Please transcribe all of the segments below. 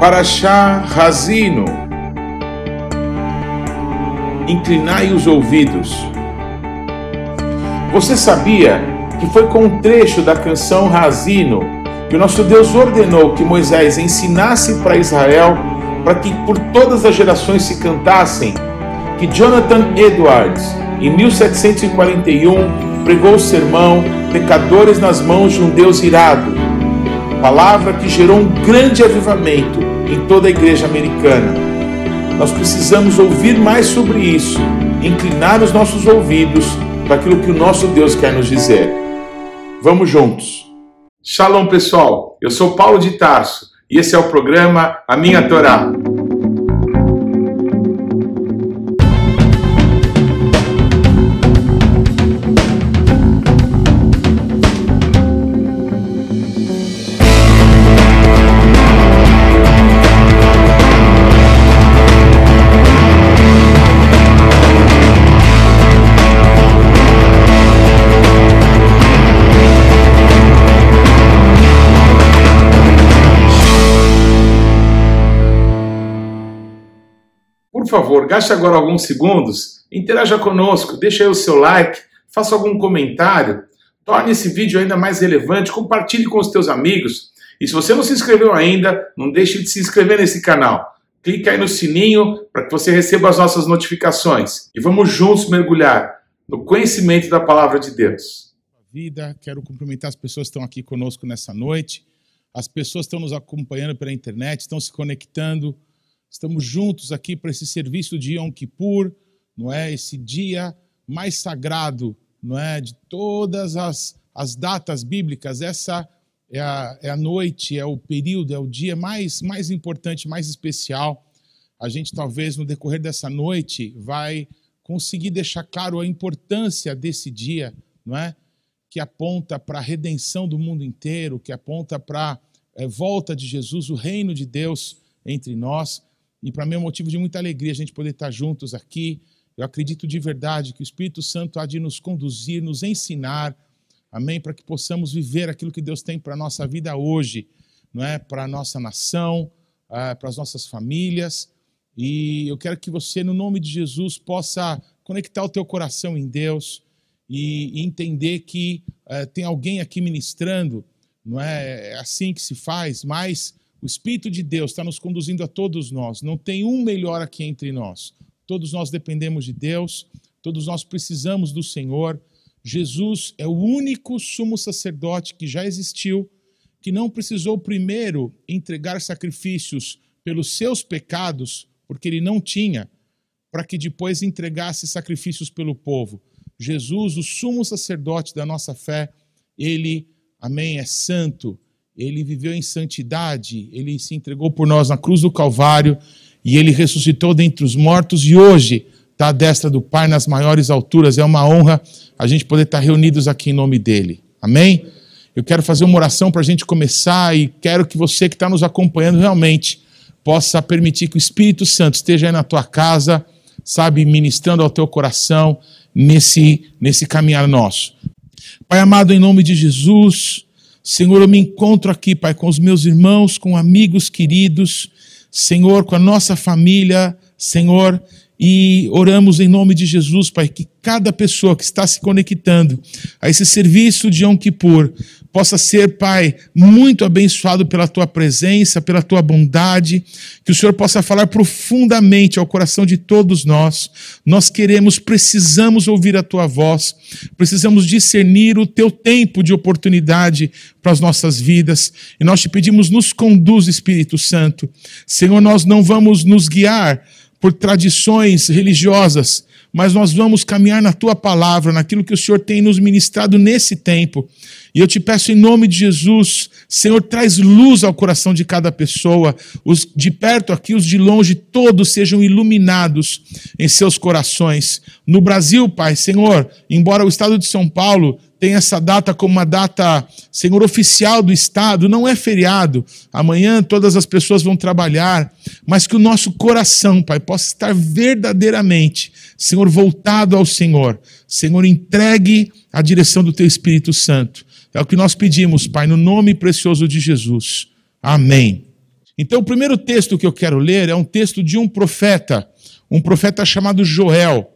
Paraxá Razino. Inclinai os ouvidos. Você sabia que foi com um trecho da canção Razino que o nosso Deus ordenou que Moisés ensinasse para Israel para que por todas as gerações se cantassem? Que Jonathan Edwards, em 1741, pregou o sermão Pecadores nas mãos de um Deus irado. Palavra que gerou um grande avivamento em toda a igreja americana. Nós precisamos ouvir mais sobre isso, inclinar os nossos ouvidos para aquilo que o nosso Deus quer nos dizer. Vamos juntos. Shalom, pessoal. Eu sou Paulo de Tarso e esse é o programa A Minha Torá. Favor, gaste agora alguns segundos, interaja conosco, deixe aí o seu like, faça algum comentário, torne esse vídeo ainda mais relevante, compartilhe com os teus amigos. E se você não se inscreveu ainda, não deixe de se inscrever nesse canal. Clique aí no sininho para que você receba as nossas notificações. E vamos juntos mergulhar no conhecimento da palavra de Deus. Vida, quero cumprimentar as pessoas que estão aqui conosco nessa noite. As pessoas estão nos acompanhando pela internet, estão se conectando Estamos juntos aqui para esse serviço de Yom Kippur, não é? Esse dia mais sagrado, não é? De todas as, as datas bíblicas. Essa é a, é a noite, é o período, é o dia mais, mais importante, mais especial. A gente talvez no decorrer dessa noite vai conseguir deixar claro a importância desse dia, não é? Que aponta para a redenção do mundo inteiro, que aponta para a é, volta de Jesus, o reino de Deus entre nós. E para mim é um motivo de muita alegria a gente poder estar juntos aqui. Eu acredito de verdade que o Espírito Santo há de nos conduzir, nos ensinar, amém? Para que possamos viver aquilo que Deus tem para a nossa vida hoje, não é? Para a nossa nação, ah, para as nossas famílias. E eu quero que você, no nome de Jesus, possa conectar o teu coração em Deus e, entender que eh, tem alguém aqui ministrando, não é? É assim que se faz, mas o Espírito de Deus está nos conduzindo a todos nós. Não tem um melhor aqui entre nós. Todos nós dependemos de Deus, todos nós precisamos do Senhor. Jesus é o único sumo sacerdote que já existiu, que não precisou primeiro entregar sacrifícios pelos seus pecados, porque ele não tinha, para que depois entregasse sacrifícios pelo povo. Jesus, o sumo sacerdote da nossa fé, ele, amém, é santo ele viveu em santidade, ele se entregou por nós na cruz do Calvário e ele ressuscitou dentre os mortos e hoje está à destra do Pai nas maiores alturas. É uma honra a gente poder estar reunidos aqui em nome dele. Amém? Eu quero fazer uma oração para a gente começar e quero que você que está nos acompanhando realmente possa permitir que o Espírito Santo esteja aí na tua casa, sabe, ministrando ao teu coração nesse, nesse caminhar nosso. Pai amado, em nome de Jesus. Senhor, eu me encontro aqui, Pai, com os meus irmãos, com amigos queridos, Senhor, com a nossa família, Senhor, e oramos em nome de Jesus, Pai, que cada pessoa que está se conectando a esse serviço de Yom Kippur possa ser, Pai, muito abençoado pela tua presença, pela tua bondade, que o Senhor possa falar profundamente ao coração de todos nós. Nós queremos, precisamos ouvir a tua voz, precisamos discernir o teu tempo de oportunidade para as nossas vidas, e nós te pedimos, nos conduz, Espírito Santo. Senhor, nós não vamos nos guiar por tradições religiosas, mas nós vamos caminhar na tua palavra, naquilo que o Senhor tem nos ministrado nesse tempo. E eu te peço em nome de Jesus, Senhor, traz luz ao coração de cada pessoa, os de perto aqui, os de longe, todos sejam iluminados em seus corações. No Brasil, Pai, Senhor, embora o estado de São Paulo tem essa data como uma data, Senhor, oficial do Estado, não é feriado. Amanhã todas as pessoas vão trabalhar, mas que o nosso coração, Pai, possa estar verdadeiramente, Senhor, voltado ao Senhor. Senhor, entregue a direção do Teu Espírito Santo. É o que nós pedimos, Pai, no nome precioso de Jesus. Amém. Então, o primeiro texto que eu quero ler é um texto de um profeta, um profeta chamado Joel.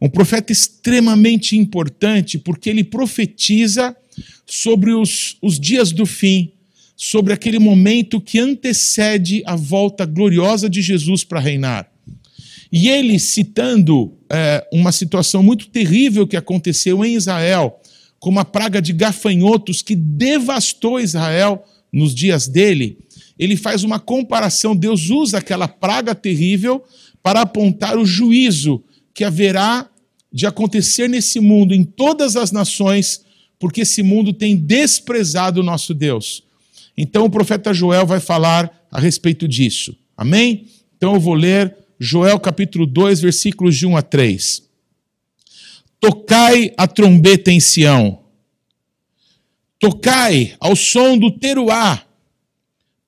Um profeta extremamente importante, porque ele profetiza sobre os, os dias do fim, sobre aquele momento que antecede a volta gloriosa de Jesus para reinar. E ele, citando é, uma situação muito terrível que aconteceu em Israel, com uma praga de gafanhotos que devastou Israel nos dias dele, ele faz uma comparação. Deus usa aquela praga terrível para apontar o juízo que haverá de acontecer nesse mundo, em todas as nações, porque esse mundo tem desprezado o nosso Deus. Então o profeta Joel vai falar a respeito disso. Amém? Então eu vou ler Joel capítulo 2, versículos de 1 a 3. Tocai a trombeta em Sião. Tocai ao som do teruá.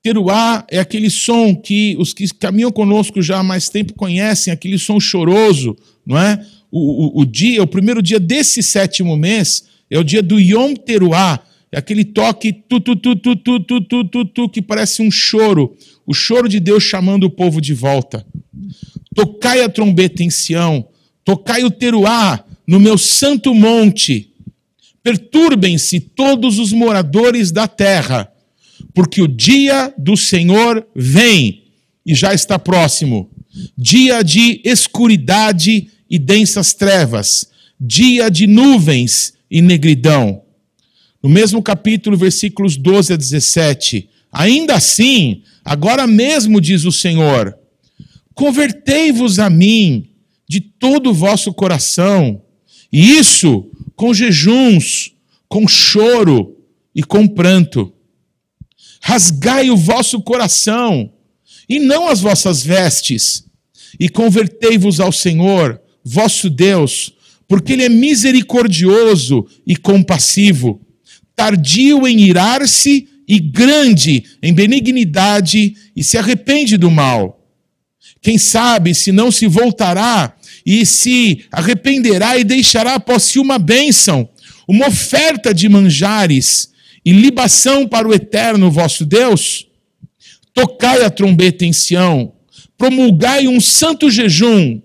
Teruá é aquele som que os que caminham conosco já há mais tempo conhecem, aquele som choroso, não é? O, o, o dia, o primeiro dia desse sétimo mês é o dia do Yom Teruá, é aquele toque tu, tu, tu, tu, tu, tu, tu, tu, tu, que parece um choro, o choro de Deus chamando o povo de volta. Tocai a trombeta em Sião, tocai o teruá no meu santo monte. Perturbem-se todos os moradores da terra, porque o dia do Senhor vem e já está próximo. Dia de escuridade e densas trevas, dia de nuvens e negridão. No mesmo capítulo, versículos 12 a 17. Ainda assim, agora mesmo diz o Senhor: Convertei-vos a mim de todo o vosso coração, e isso com jejuns, com choro e com pranto. Rasgai o vosso coração, e não as vossas vestes, e convertei-vos ao Senhor, vosso Deus, porque Ele é misericordioso e compassivo, tardio em irar-se e grande em benignidade, e se arrepende do mal. Quem sabe se não se voltará e se arrependerá e deixará após si uma bênção, uma oferta de manjares e libação para o eterno vosso Deus? Tocai a trombeta em Sião, promulgai um santo jejum,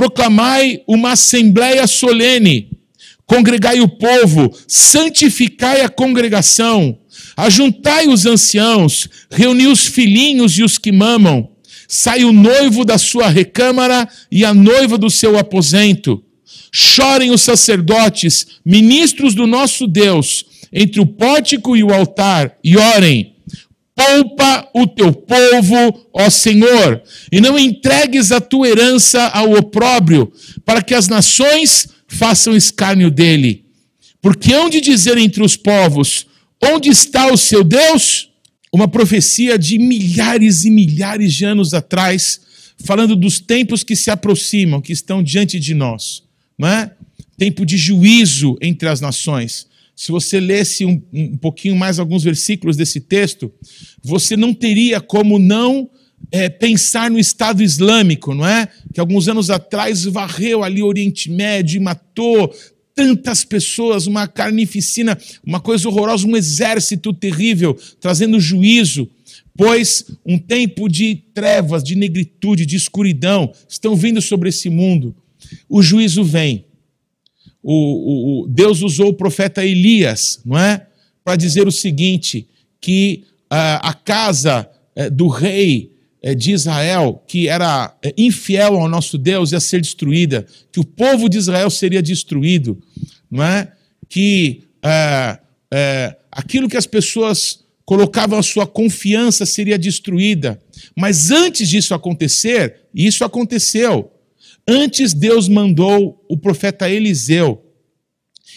proclamai uma assembleia solene, congregai o povo, santificai a congregação, ajuntai os anciãos, reuni os filhinhos e os que mamam, sai o noivo da sua recâmara e a noiva do seu aposento. Chorem os sacerdotes, ministros do nosso Deus, entre o pórtico e o altar, e orem. Poupa o teu povo, ó Senhor, e não entregues a tua herança ao opróbrio, para que as nações façam escárnio dele. Porque hão de dizer entre os povos: onde está o seu Deus? uma profecia de milhares e milhares de anos atrás, falando dos tempos que se aproximam, que estão diante de nós, não é? Tempo de juízo entre as nações. Se você lesse um, um pouquinho mais alguns versículos desse texto, você não teria como não é, pensar no Estado Islâmico, não é? Que alguns anos atrás varreu ali o Oriente Médio e matou tantas pessoas, uma carnificina, uma coisa horrorosa, um exército terrível, trazendo juízo, pois um tempo de trevas, de negritude, de escuridão estão vindo sobre esse mundo. O juízo vem. O, o, Deus usou o profeta Elias, não é? Para dizer o seguinte: que uh, a casa uh, do rei é, de Israel, que era é, infiel ao nosso Deus, ia ser destruída, que o povo de Israel seria destruído, não é? que é, é, aquilo que as pessoas colocavam a sua confiança seria destruída. Mas antes disso acontecer, isso aconteceu, antes Deus mandou o profeta Eliseu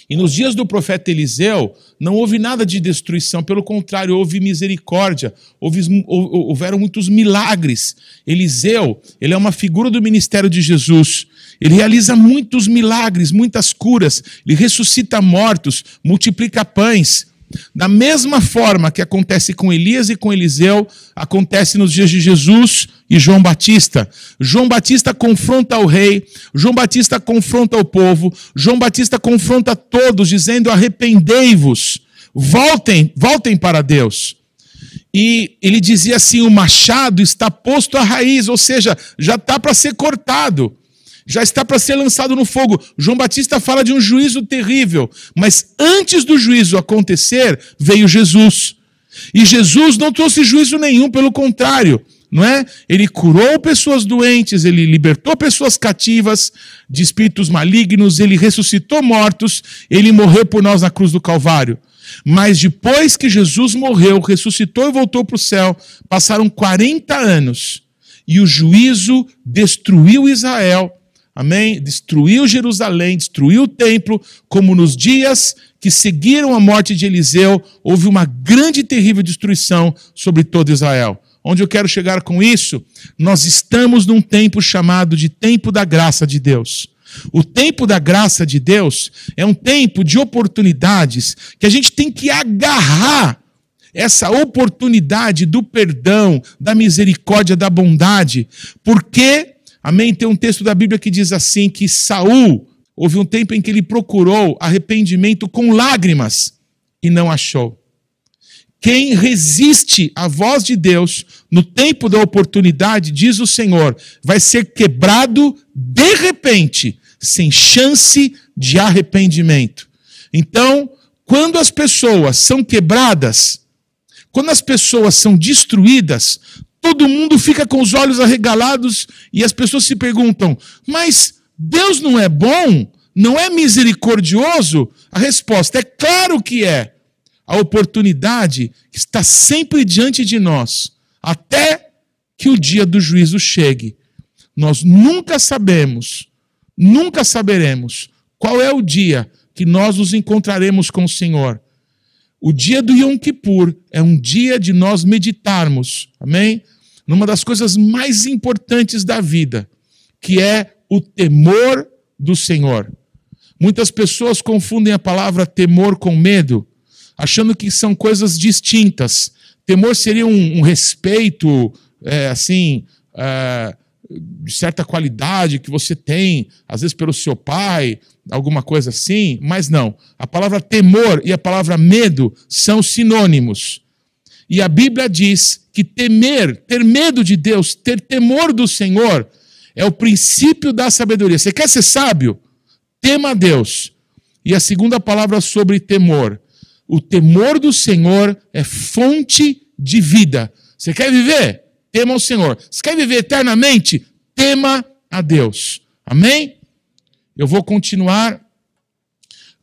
e nos dias do profeta Eliseu, não houve nada de destruição, pelo contrário, houve misericórdia, houve, houveram muitos milagres. Eliseu, ele é uma figura do ministério de Jesus. Ele realiza muitos milagres, muitas curas, ele ressuscita mortos, multiplica pães. Da mesma forma que acontece com Elias e com Eliseu, acontece nos dias de Jesus e João Batista. João Batista confronta o rei, João Batista confronta o povo, João Batista confronta todos, dizendo: arrependei-vos, voltem, voltem para Deus. e ele dizia assim: o machado está posto à raiz, ou seja, já está para ser cortado, já está para ser lançado no fogo. João Batista fala de um juízo terrível, mas antes do juízo acontecer, veio Jesus. E Jesus não trouxe juízo nenhum, pelo contrário, não é? Ele curou pessoas doentes, ele libertou pessoas cativas de espíritos malignos, ele ressuscitou mortos, ele morreu por nós na cruz do Calvário. Mas depois que Jesus morreu, ressuscitou e voltou para o céu, passaram 40 anos e o juízo destruiu Israel. Amém? Destruiu Jerusalém, destruiu o templo, como nos dias que seguiram a morte de Eliseu, houve uma grande e terrível destruição sobre todo Israel. Onde eu quero chegar com isso? Nós estamos num tempo chamado de tempo da graça de Deus. O tempo da graça de Deus é um tempo de oportunidades que a gente tem que agarrar essa oportunidade do perdão, da misericórdia, da bondade, porque, amém, tem um texto da Bíblia que diz assim que Saul houve um tempo em que ele procurou arrependimento com lágrimas e não achou. Quem resiste à voz de Deus no tempo da oportunidade, diz o Senhor, vai ser quebrado de repente, sem chance de arrependimento. Então, quando as pessoas são quebradas, quando as pessoas são destruídas, todo mundo fica com os olhos arregalados e as pessoas se perguntam: mas Deus não é bom? Não é misericordioso? A resposta é claro que é a oportunidade está sempre diante de nós, até que o dia do juízo chegue. Nós nunca sabemos, nunca saberemos qual é o dia que nós nos encontraremos com o Senhor. O dia do Yom Kippur é um dia de nós meditarmos, amém? Numa das coisas mais importantes da vida, que é o temor do Senhor. Muitas pessoas confundem a palavra temor com medo achando que são coisas distintas. Temor seria um, um respeito, é, assim, é, de certa qualidade que você tem, às vezes pelo seu pai, alguma coisa assim, mas não. A palavra temor e a palavra medo são sinônimos. E a Bíblia diz que temer, ter medo de Deus, ter temor do Senhor, é o princípio da sabedoria. Você quer ser sábio? Tema a Deus. E a segunda palavra sobre temor o temor do Senhor é fonte de vida. Você quer viver? Tema o Senhor. Você quer viver eternamente? Tema a Deus. Amém? Eu vou continuar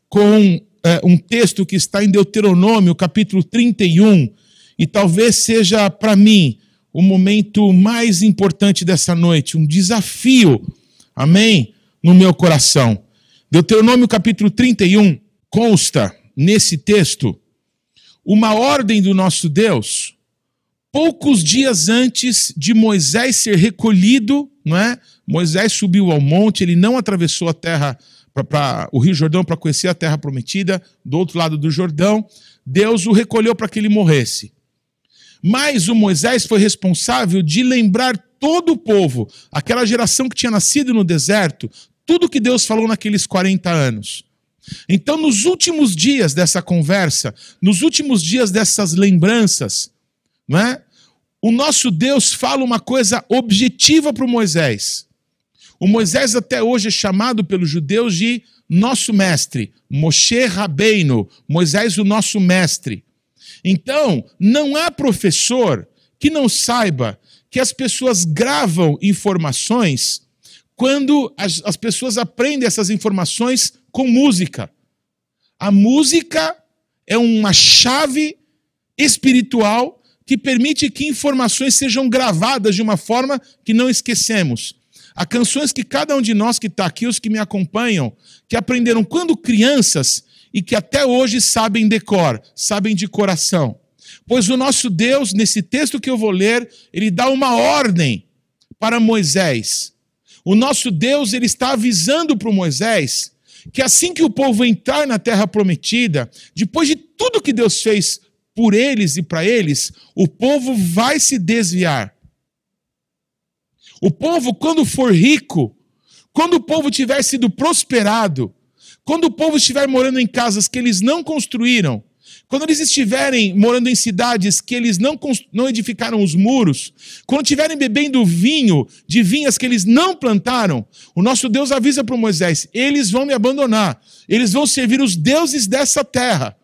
com é, um texto que está em Deuteronômio, capítulo 31, e talvez seja para mim o momento mais importante dessa noite, um desafio, amém? No meu coração. Deuteronômio, capítulo 31, consta nesse texto uma ordem do nosso Deus, poucos dias antes de Moisés ser recolhido, não é? Moisés subiu ao monte, ele não atravessou a terra para o Rio Jordão para conhecer a terra prometida, do outro lado do Jordão, Deus o recolheu para que ele morresse. Mas o Moisés foi responsável de lembrar todo o povo, aquela geração que tinha nascido no deserto, tudo que Deus falou naqueles 40 anos. Então, nos últimos dias dessa conversa, nos últimos dias dessas lembranças, não é? o nosso Deus fala uma coisa objetiva para o Moisés. O Moisés até hoje é chamado pelos judeus de nosso mestre, Moshe Rabbeinu, Moisés o nosso mestre. Então, não há professor que não saiba que as pessoas gravam informações quando as, as pessoas aprendem essas informações com música. A música é uma chave espiritual que permite que informações sejam gravadas de uma forma que não esquecemos. Há canções que cada um de nós que está aqui, os que me acompanham, que aprenderam quando crianças e que até hoje sabem decor, sabem de coração. Pois o nosso Deus, nesse texto que eu vou ler, ele dá uma ordem para Moisés. O nosso Deus, ele está avisando para Moisés que assim que o povo entrar na terra prometida, depois de tudo que Deus fez por eles e para eles, o povo vai se desviar. O povo, quando for rico, quando o povo tiver sido prosperado, quando o povo estiver morando em casas que eles não construíram, quando eles estiverem morando em cidades que eles não, não edificaram os muros, quando estiverem bebendo vinho de vinhas que eles não plantaram, o nosso Deus avisa para Moisés: eles vão me abandonar, eles vão servir os deuses dessa terra,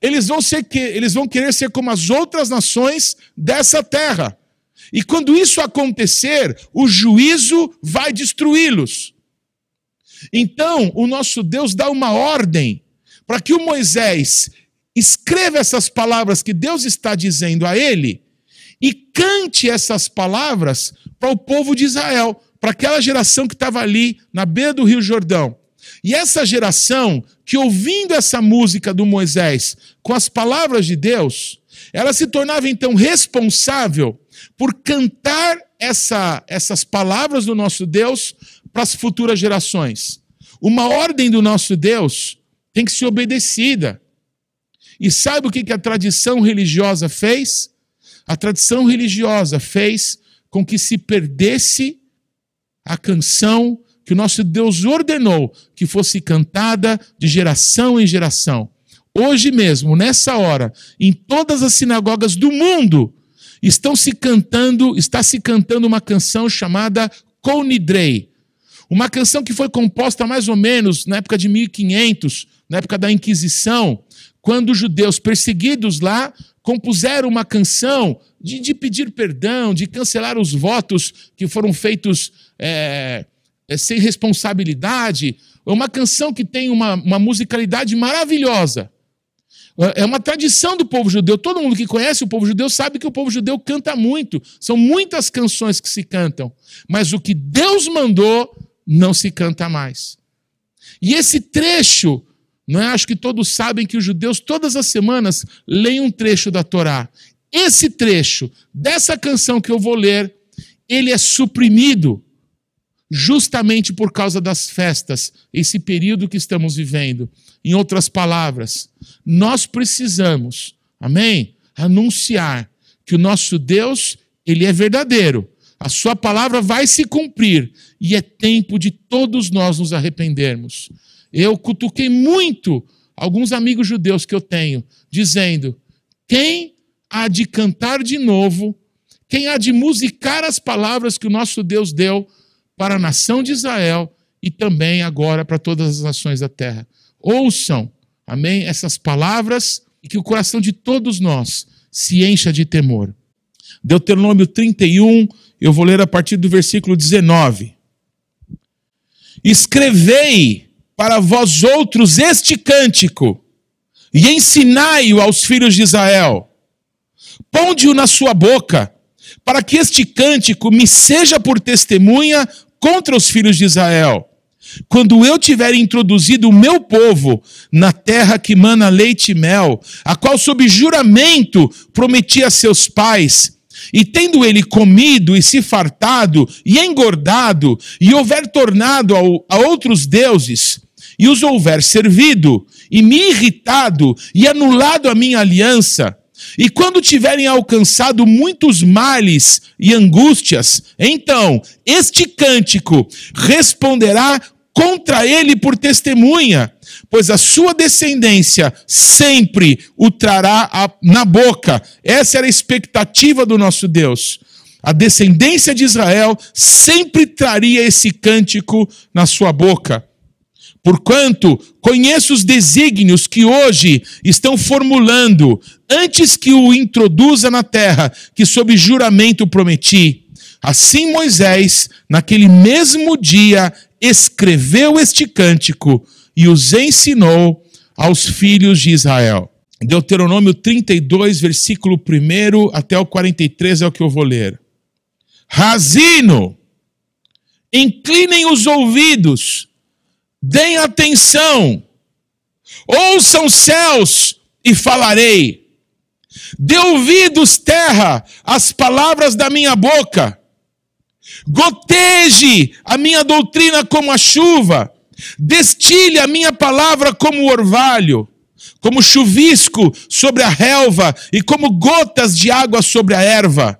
eles vão, ser, eles vão querer ser como as outras nações dessa terra. E quando isso acontecer, o juízo vai destruí-los. Então, o nosso Deus dá uma ordem para que o Moisés escreva essas palavras que Deus está dizendo a ele e cante essas palavras para o povo de Israel, para aquela geração que estava ali na beira do Rio Jordão. E essa geração que ouvindo essa música do Moisés com as palavras de Deus, ela se tornava então responsável por cantar essa, essas palavras do nosso Deus para as futuras gerações. Uma ordem do nosso Deus tem que ser obedecida. E sabe o que a tradição religiosa fez? A tradição religiosa fez com que se perdesse a canção que o nosso Deus ordenou que fosse cantada de geração em geração. Hoje mesmo, nessa hora, em todas as sinagogas do mundo, estão se cantando, está se cantando uma canção chamada Conidrei. Uma canção que foi composta mais ou menos na época de 1500, na época da Inquisição, quando os judeus perseguidos lá compuseram uma canção de, de pedir perdão, de cancelar os votos que foram feitos é, é, sem responsabilidade. É uma canção que tem uma, uma musicalidade maravilhosa. É, é uma tradição do povo judeu. Todo mundo que conhece o povo judeu sabe que o povo judeu canta muito. São muitas canções que se cantam. Mas o que Deus mandou não se canta mais. E esse trecho não é? Acho que todos sabem que os judeus, todas as semanas, leem um trecho da Torá. Esse trecho dessa canção que eu vou ler, ele é suprimido justamente por causa das festas, esse período que estamos vivendo. Em outras palavras, nós precisamos, amém? Anunciar que o nosso Deus, ele é verdadeiro. A sua palavra vai se cumprir e é tempo de todos nós nos arrependermos. Eu cutuquei muito alguns amigos judeus que eu tenho, dizendo: quem há de cantar de novo, quem há de musicar as palavras que o nosso Deus deu para a nação de Israel e também agora para todas as nações da terra. Ouçam, amém, essas palavras e que o coração de todos nós se encha de temor. Deuteronômio 31, eu vou ler a partir do versículo 19. Escrevei para vós outros este cântico e ensinai-o aos filhos de Israel. Ponde-o na sua boca, para que este cântico me seja por testemunha contra os filhos de Israel. Quando eu tiver introduzido o meu povo na terra que mana leite e mel, a qual sob juramento prometi a seus pais, e tendo ele comido e se fartado e engordado, e houver tornado a outros deuses, e os houver servido, e me irritado, e anulado a minha aliança, e quando tiverem alcançado muitos males e angústias, então este cântico responderá contra ele por testemunha, pois a sua descendência sempre o trará na boca. Essa era a expectativa do nosso Deus. A descendência de Israel sempre traria esse cântico na sua boca. Porquanto conheço os desígnios que hoje estão formulando, antes que o introduza na terra, que sob juramento prometi. Assim Moisés, naquele mesmo dia, escreveu este cântico e os ensinou aos filhos de Israel. Deuteronômio 32, versículo 1 até o 43 é o que eu vou ler. Razino, inclinem os ouvidos, deem atenção, ouçam céus e falarei. Dê ouvidos, terra, às palavras da minha boca Goteje a minha doutrina como a chuva, destile a minha palavra como orvalho, como chuvisco sobre a relva e como gotas de água sobre a erva.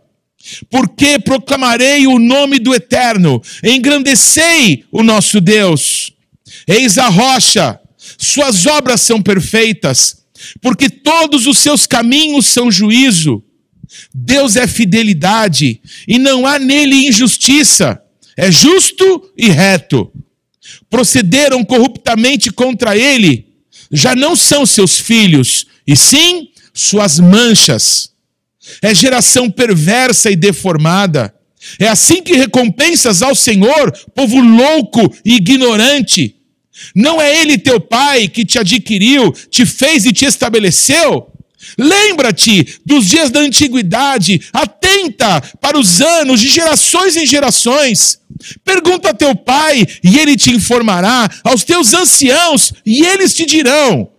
Porque proclamarei o nome do Eterno, engrandecei o nosso Deus. Eis a rocha, suas obras são perfeitas porque todos os seus caminhos são juízo. Deus é fidelidade e não há nele injustiça. É justo e reto. Procederam corruptamente contra ele, já não são seus filhos, e sim suas manchas. É geração perversa e deformada. É assim que recompensas ao Senhor, povo louco e ignorante. Não é Ele teu Pai que te adquiriu, te fez e te estabeleceu? Lembra-te dos dias da antiguidade, atenta para os anos de gerações em gerações. Pergunta a teu pai e ele te informará, aos teus anciãos e eles te dirão.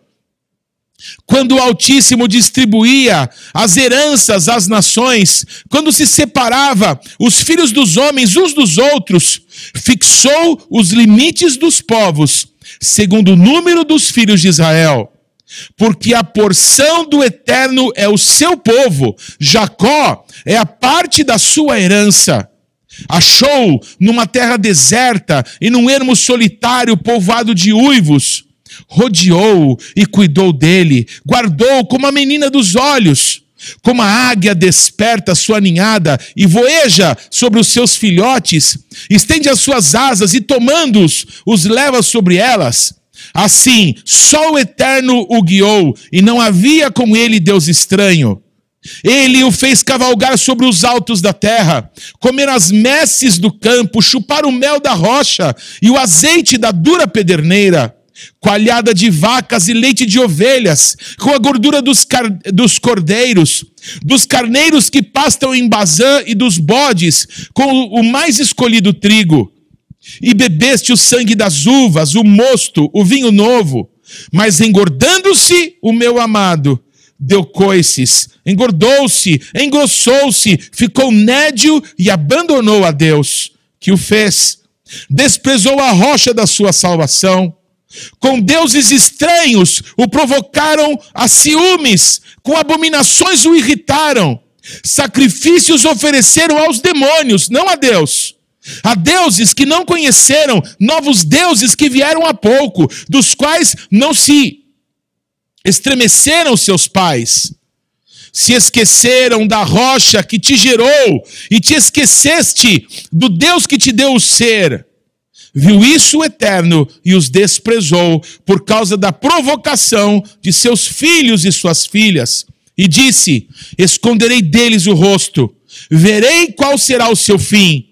Quando o Altíssimo distribuía as heranças às nações, quando se separava os filhos dos homens uns dos outros, fixou os limites dos povos, segundo o número dos filhos de Israel. Porque a porção do eterno é o seu povo, Jacó é a parte da sua herança. Achou numa terra deserta e num ermo solitário povoado de uivos rodeou e cuidou dele, guardou como a menina dos olhos. Como a águia desperta sua ninhada e voeja sobre os seus filhotes, estende as suas asas e, tomando-os, os leva sobre elas. Assim, só o Eterno o guiou, e não havia com ele Deus estranho. Ele o fez cavalgar sobre os altos da terra, comer as messes do campo, chupar o mel da rocha e o azeite da dura pederneira coalhada de vacas e leite de ovelhas, com a gordura dos, dos cordeiros, dos carneiros que pastam em Bazã e dos bodes, com o mais escolhido trigo. E bebeste o sangue das uvas, o mosto, o vinho novo. Mas engordando-se o meu amado, deu coices, engordou-se, engrossou-se, ficou nédio e abandonou a Deus, que o fez. Desprezou a rocha da sua salvação com deuses estranhos o provocaram a ciúmes, com abominações o irritaram. Sacrifícios ofereceram aos demônios, não a Deus. A deuses que não conheceram, novos deuses que vieram há pouco, dos quais não se estremeceram seus pais. Se esqueceram da rocha que te gerou e te esqueceste do Deus que te deu o ser viu isso o Eterno e os desprezou por causa da provocação de seus filhos e suas filhas. E disse: Esconderei deles o rosto, verei qual será o seu fim.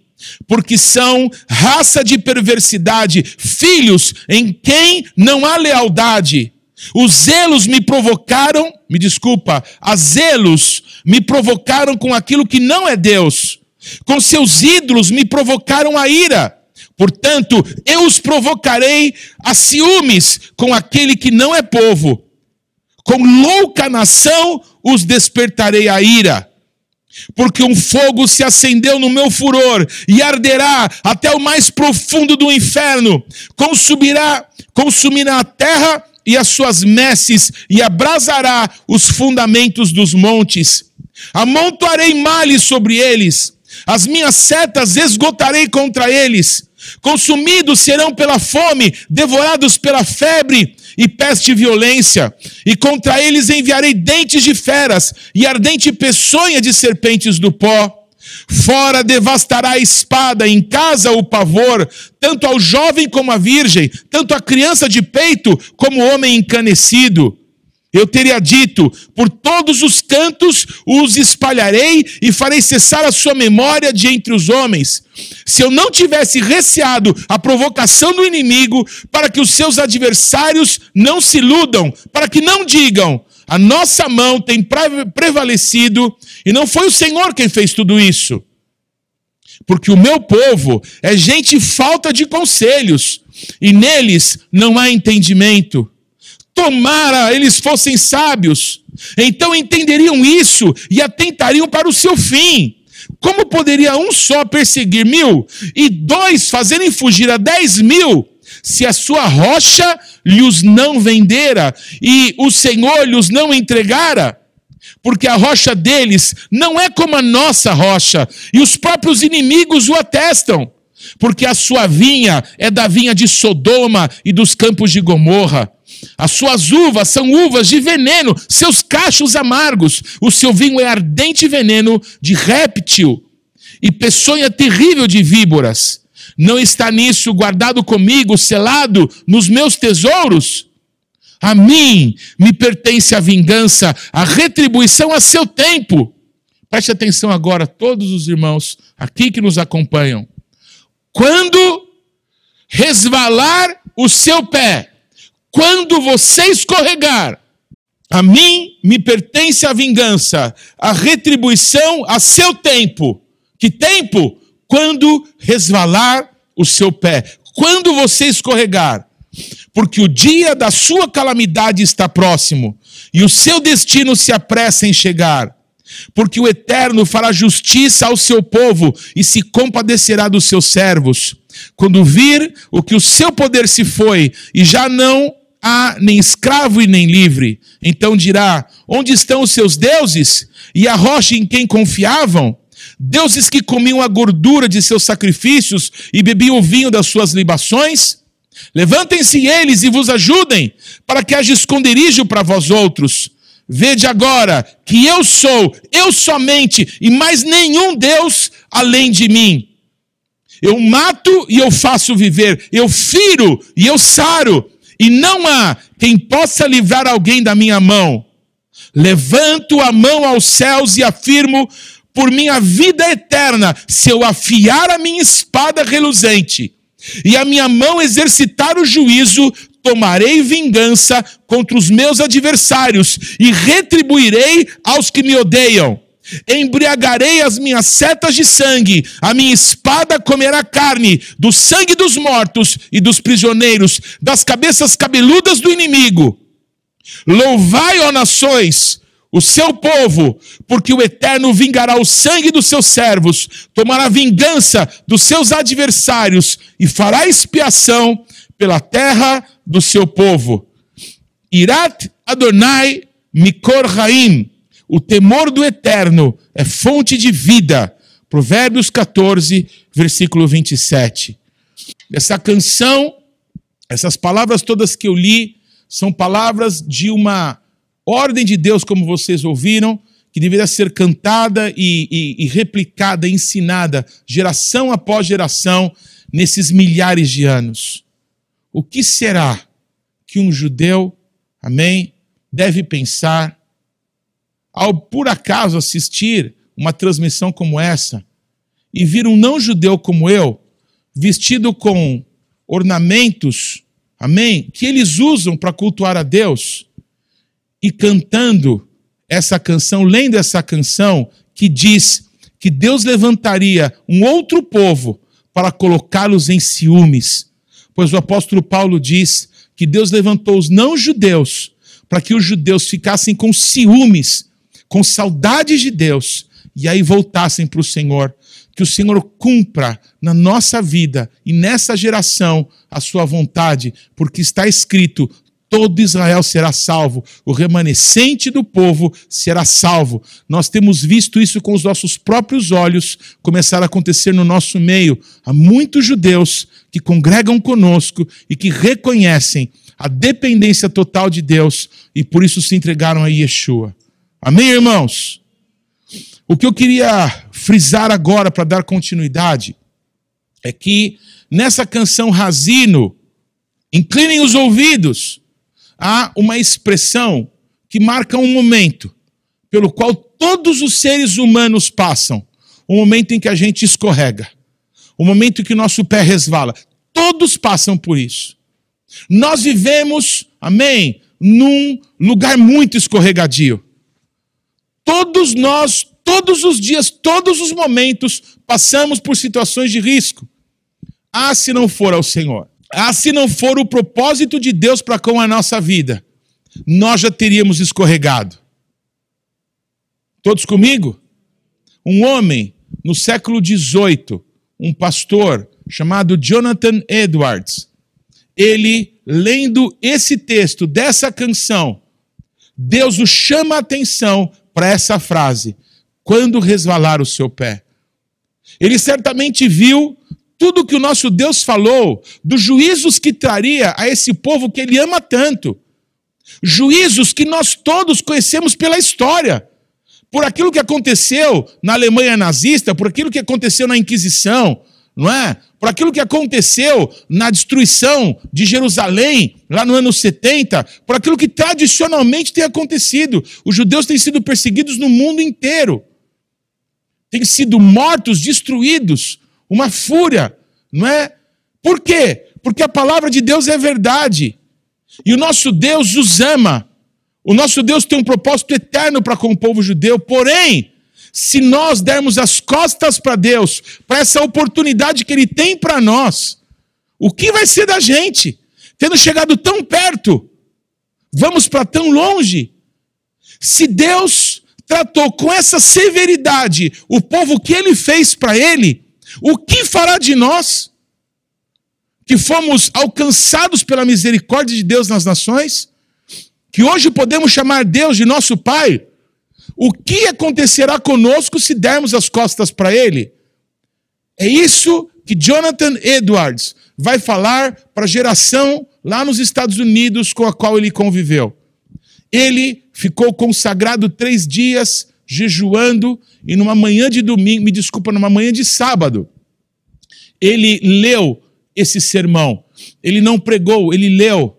Porque são raça de perversidade, filhos em quem não há lealdade. Os zelos me provocaram, me desculpa, as zelos me provocaram com aquilo que não é Deus. Com seus ídolos me provocaram a ira. Portanto, eu os provocarei a ciúmes com aquele que não é povo. Com louca nação os despertarei a ira. Porque um fogo se acendeu no meu furor e arderá até o mais profundo do inferno. Consumirá, consumirá a terra e as suas messes e abrasará os fundamentos dos montes. Amontoarei males sobre eles. As minhas setas esgotarei contra eles Consumidos serão pela fome, devorados pela febre e peste e violência. E contra eles enviarei dentes de feras e ardente peçonha de serpentes do pó. Fora devastará a espada, em casa o pavor, tanto ao jovem como à virgem, tanto à criança de peito como ao homem encanecido. Eu teria dito: por todos os cantos os espalharei e farei cessar a sua memória de entre os homens. Se eu não tivesse receado a provocação do inimigo, para que os seus adversários não se iludam, para que não digam: a nossa mão tem prevalecido e não foi o Senhor quem fez tudo isso. Porque o meu povo é gente falta de conselhos, e neles não há entendimento. Tomara eles fossem sábios, então entenderiam isso e atentariam para o seu fim. Como poderia um só perseguir mil e dois fazerem fugir a dez mil, se a sua rocha lhes não vendera e o Senhor lhes não entregara? Porque a rocha deles não é como a nossa rocha, e os próprios inimigos o atestam porque a sua vinha é da vinha de Sodoma e dos campos de Gomorra. As suas uvas são uvas de veneno, seus cachos amargos. O seu vinho é ardente veneno de réptil e peçonha terrível de víboras. Não está nisso guardado comigo, selado nos meus tesouros? A mim me pertence a vingança, a retribuição a seu tempo. Preste atenção agora, todos os irmãos aqui que nos acompanham. Quando resvalar o seu pé, quando você escorregar, a mim me pertence a vingança, a retribuição a seu tempo. Que tempo? Quando resvalar o seu pé, quando você escorregar porque o dia da sua calamidade está próximo e o seu destino se apressa em chegar. Porque o Eterno fará justiça ao seu povo e se compadecerá dos seus servos. Quando vir o que o seu poder se foi e já não há nem escravo e nem livre, então dirá: Onde estão os seus deuses e a rocha em quem confiavam? Deuses que comiam a gordura de seus sacrifícios e bebiam o vinho das suas libações? Levantem-se eles e vos ajudem, para que haja esconderijo para vós outros. Vede agora que eu sou, eu somente, e mais nenhum Deus além de mim. Eu mato e eu faço viver, eu firo e eu saro, e não há quem possa livrar alguém da minha mão. Levanto a mão aos céus e afirmo por minha vida eterna, se eu afiar a minha espada reluzente e a minha mão exercitar o juízo, tomarei vingança contra os meus adversários e retribuirei aos que me odeiam. Embriagarei as minhas setas de sangue, a minha espada comerá carne do sangue dos mortos e dos prisioneiros, das cabeças cabeludas do inimigo. Louvai, ó nações, o seu povo, porque o Eterno vingará o sangue dos seus servos, tomará vingança dos seus adversários e fará expiação pela terra do seu povo. Irat Adonai Mikor Haim, o temor do Eterno é fonte de vida. Provérbios 14, versículo 27. Essa canção, essas palavras todas que eu li, são palavras de uma ordem de Deus, como vocês ouviram, que deveria ser cantada e, e, e replicada, ensinada, geração após geração, nesses milhares de anos. O que será que um judeu, amém, deve pensar ao por acaso assistir uma transmissão como essa e vir um não judeu como eu, vestido com ornamentos, amém, que eles usam para cultuar a Deus? e cantando essa canção, lendo essa canção, que diz que Deus levantaria um outro povo para colocá-los em ciúmes. Pois o apóstolo Paulo diz que Deus levantou os não-judeus para que os judeus ficassem com ciúmes, com saudades de Deus, e aí voltassem para o Senhor. Que o Senhor cumpra na nossa vida e nessa geração a sua vontade, porque está escrito: todo Israel será salvo, o remanescente do povo será salvo. Nós temos visto isso com os nossos próprios olhos começar a acontecer no nosso meio. Há muitos judeus que congregam conosco e que reconhecem a dependência total de Deus e por isso se entregaram a Yeshua. Amém, irmãos? O que eu queria frisar agora para dar continuidade é que nessa canção Razino, inclinem os ouvidos há uma expressão que marca um momento pelo qual todos os seres humanos passam. O momento em que a gente escorrega. O momento em que nosso pé resvala. Todos passam por isso. Nós vivemos, amém, num lugar muito escorregadio. Todos nós, todos os dias, todos os momentos, passamos por situações de risco. Ah, se não for ao Senhor. Ah, se não for o propósito de Deus para com a nossa vida, nós já teríamos escorregado. Todos comigo? Um homem no século XVIII, um pastor chamado Jonathan Edwards, ele, lendo esse texto dessa canção, Deus o chama a atenção para essa frase: quando resvalar o seu pé. Ele certamente viu tudo que o nosso Deus falou, dos juízos que traria a esse povo que ele ama tanto. Juízos que nós todos conhecemos pela história. Por aquilo que aconteceu na Alemanha nazista, por aquilo que aconteceu na Inquisição, não é? Por aquilo que aconteceu na destruição de Jerusalém, lá no ano 70, por aquilo que tradicionalmente tem acontecido. Os judeus têm sido perseguidos no mundo inteiro. Têm sido mortos, destruídos, uma fúria, não é? Por quê? Porque a palavra de Deus é verdade. E o nosso Deus os ama. O nosso Deus tem um propósito eterno para com o povo judeu. Porém, se nós dermos as costas para Deus, para essa oportunidade que Ele tem para nós, o que vai ser da gente? Tendo chegado tão perto, vamos para tão longe. Se Deus tratou com essa severidade o povo que Ele fez para Ele, o que fará de nós? que fomos alcançados pela misericórdia de Deus nas nações, que hoje podemos chamar Deus de nosso Pai, o que acontecerá conosco se dermos as costas para Ele? É isso que Jonathan Edwards vai falar para a geração lá nos Estados Unidos com a qual ele conviveu. Ele ficou consagrado três dias, jejuando, e numa manhã de domingo, me desculpa, numa manhã de sábado, ele leu esse sermão. Ele não pregou, ele leu.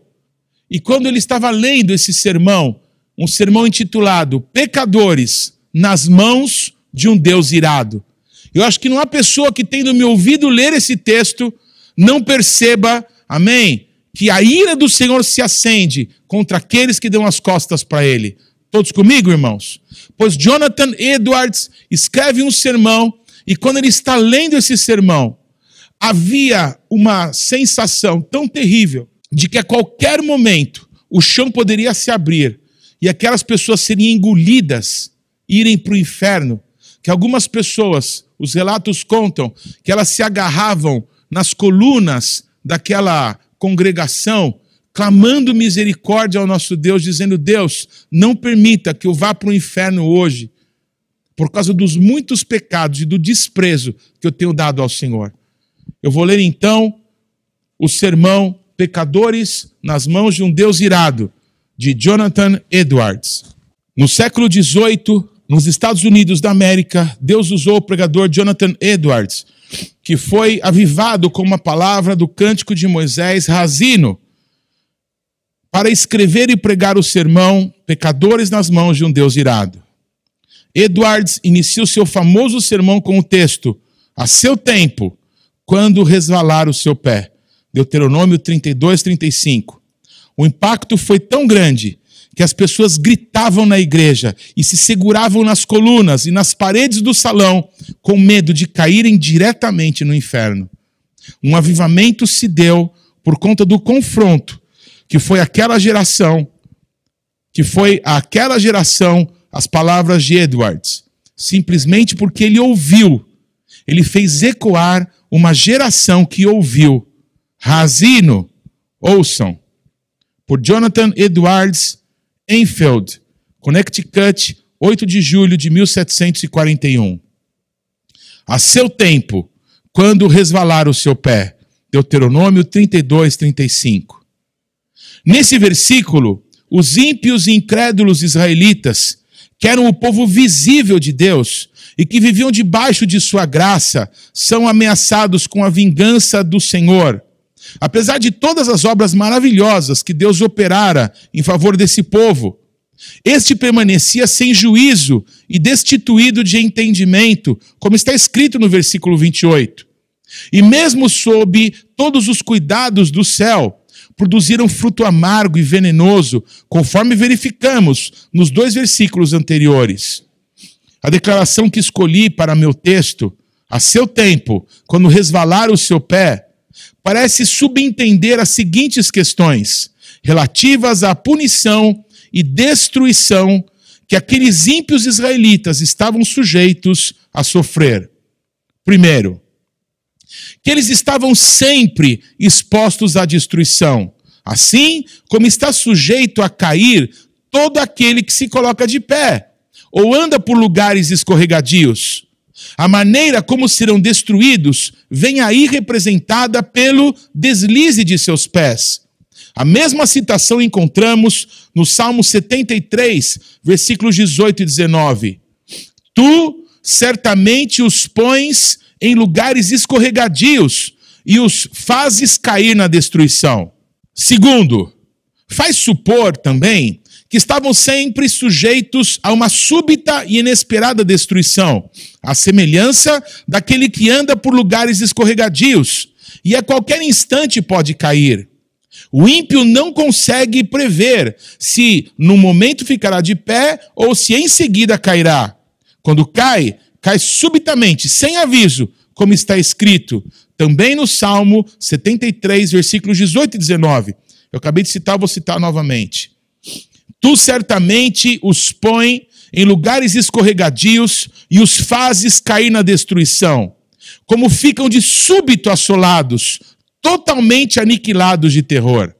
E quando ele estava lendo esse sermão, um sermão intitulado Pecadores nas mãos de um Deus irado. Eu acho que não há pessoa que tendo me ouvido ler esse texto não perceba, amém, que a ira do Senhor se acende contra aqueles que dão as costas para ele. Todos comigo, irmãos? Pois Jonathan Edwards escreve um sermão e quando ele está lendo esse sermão, havia uma sensação tão terrível de que a qualquer momento o chão poderia se abrir e aquelas pessoas seriam engolidas, irem para o inferno. Que algumas pessoas, os relatos contam, que elas se agarravam nas colunas daquela congregação, clamando misericórdia ao nosso Deus, dizendo: Deus, não permita que eu vá para o inferno hoje, por causa dos muitos pecados e do desprezo que eu tenho dado ao Senhor. Eu vou ler então o sermão Pecadores nas mãos de um Deus irado, de Jonathan Edwards. No século XVIII, nos Estados Unidos da América, Deus usou o pregador Jonathan Edwards, que foi avivado com uma palavra do cântico de Moisés Razino, para escrever e pregar o sermão Pecadores nas mãos de um Deus irado. Edwards inicia o seu famoso sermão com o texto: A seu tempo, quando resvalar o seu pé. Deuteronômio 32, 35. O impacto foi tão grande que as pessoas gritavam na igreja e se seguravam nas colunas e nas paredes do salão com medo de caírem diretamente no inferno. Um avivamento se deu por conta do confronto que foi aquela geração, que foi aquela geração as palavras de Edwards, simplesmente porque ele ouviu, ele fez ecoar uma geração que ouviu. Razino, ouçam, por Jonathan Edwards Enfield, Connecticut, 8 de julho de 1741. A seu tempo, quando resvalar o seu pé. Deuteronômio 32, 35. Nesse versículo, os ímpios e incrédulos israelitas, que eram o povo visível de Deus, e que viviam debaixo de sua graça são ameaçados com a vingança do Senhor. Apesar de todas as obras maravilhosas que Deus operara em favor desse povo, este permanecia sem juízo e destituído de entendimento, como está escrito no versículo 28. E mesmo sob todos os cuidados do céu, produziram fruto amargo e venenoso, conforme verificamos nos dois versículos anteriores. A declaração que escolhi para meu texto, a seu tempo, quando resvalar o seu pé, parece subentender as seguintes questões relativas à punição e destruição que aqueles ímpios israelitas estavam sujeitos a sofrer. Primeiro, que eles estavam sempre expostos à destruição, assim como está sujeito a cair todo aquele que se coloca de pé ou anda por lugares escorregadios. A maneira como serão destruídos vem aí representada pelo deslize de seus pés. A mesma citação encontramos no Salmo 73, versículos 18 e 19. Tu certamente os pões em lugares escorregadios e os fazes cair na destruição. Segundo, faz supor também que estavam sempre sujeitos a uma súbita e inesperada destruição, à semelhança daquele que anda por lugares escorregadios e a qualquer instante pode cair. O ímpio não consegue prever se no momento ficará de pé ou se em seguida cairá. Quando cai, cai subitamente, sem aviso, como está escrito também no Salmo 73, versículos 18 e 19. Eu acabei de citar, vou citar novamente. Tu certamente os põe em lugares escorregadios e os fazes cair na destruição, como ficam de súbito assolados, totalmente aniquilados de terror.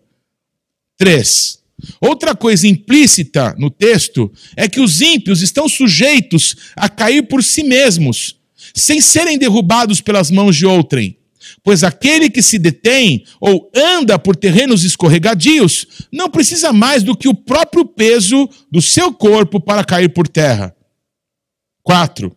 3. Outra coisa implícita no texto é que os ímpios estão sujeitos a cair por si mesmos, sem serem derrubados pelas mãos de outrem. Pois aquele que se detém ou anda por terrenos escorregadios não precisa mais do que o próprio peso do seu corpo para cair por terra. 4.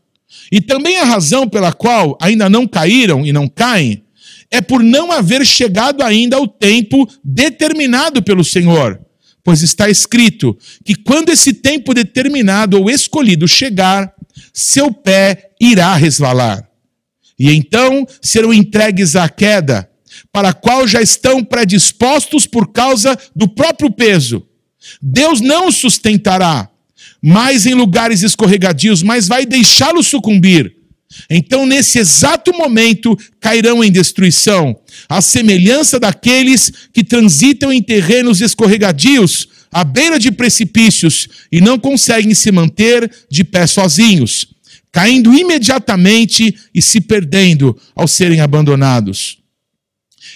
E também a razão pela qual ainda não caíram e não caem é por não haver chegado ainda ao tempo determinado pelo Senhor. Pois está escrito que quando esse tempo determinado ou escolhido chegar, seu pé irá resvalar. E então serão entregues à queda, para a qual já estão predispostos por causa do próprio peso. Deus não os sustentará, mais em lugares escorregadios, mas vai deixá-los sucumbir. Então, nesse exato momento, cairão em destruição, à semelhança daqueles que transitam em terrenos escorregadios, à beira de precipícios, e não conseguem se manter de pé sozinhos caindo imediatamente e se perdendo ao serem abandonados.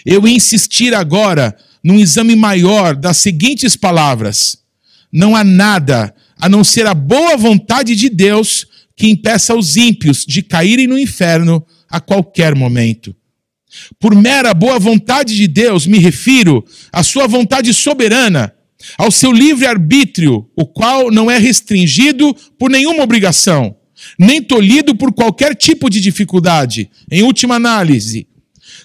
Eu insistir agora num exame maior das seguintes palavras: não há nada a não ser a boa vontade de Deus que impeça os ímpios de caírem no inferno a qualquer momento. Por mera boa vontade de Deus, me refiro à sua vontade soberana, ao seu livre arbítrio, o qual não é restringido por nenhuma obrigação nem tolhido por qualquer tipo de dificuldade. Em última análise,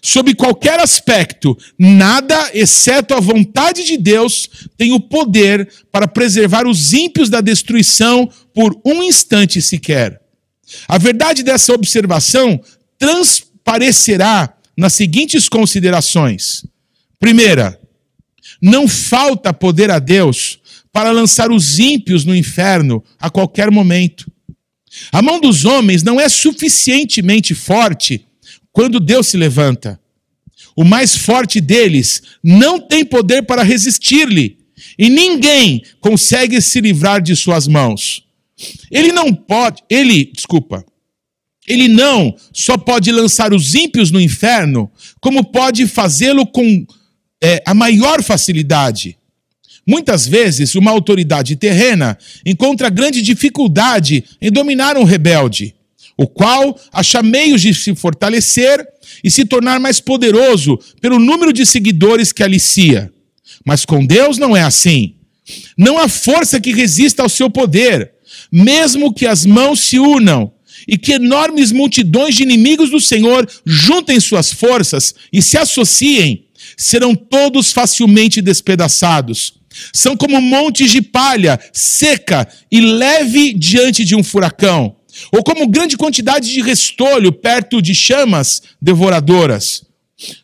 sob qualquer aspecto, nada, exceto a vontade de Deus, tem o poder para preservar os ímpios da destruição por um instante sequer. A verdade dessa observação transparecerá nas seguintes considerações. Primeira, não falta poder a Deus para lançar os ímpios no inferno a qualquer momento. A mão dos homens não é suficientemente forte quando Deus se levanta. O mais forte deles não tem poder para resistir-lhe, e ninguém consegue se livrar de suas mãos. Ele não pode, ele, desculpa, ele não só pode lançar os ímpios no inferno, como pode fazê-lo com é, a maior facilidade. Muitas vezes, uma autoridade terrena encontra grande dificuldade em dominar um rebelde, o qual acha meios de se fortalecer e se tornar mais poderoso pelo número de seguidores que alicia. Mas com Deus não é assim. Não há força que resista ao seu poder, mesmo que as mãos se unam e que enormes multidões de inimigos do Senhor juntem suas forças e se associem, serão todos facilmente despedaçados são como montes de palha seca e leve diante de um furacão, ou como grande quantidade de restolho perto de chamas devoradoras.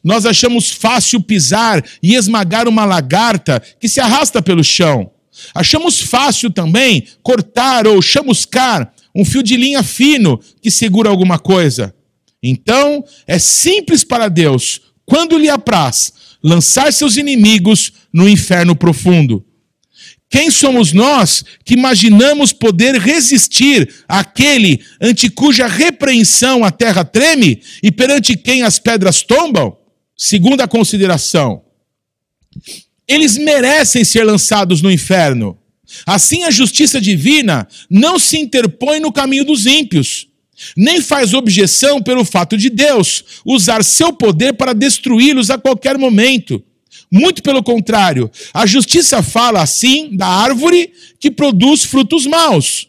Nós achamos fácil pisar e esmagar uma lagarta que se arrasta pelo chão. Achamos fácil também cortar ou chamuscar um fio de linha fino que segura alguma coisa. Então, é simples para Deus, quando lhe apraz, lançar seus inimigos no inferno profundo. Quem somos nós que imaginamos poder resistir àquele ante cuja repreensão a terra treme e perante quem as pedras tombam? Segunda consideração, eles merecem ser lançados no inferno. Assim, a justiça divina não se interpõe no caminho dos ímpios, nem faz objeção pelo fato de Deus usar seu poder para destruí-los a qualquer momento. Muito pelo contrário, a justiça fala assim da árvore que produz frutos maus.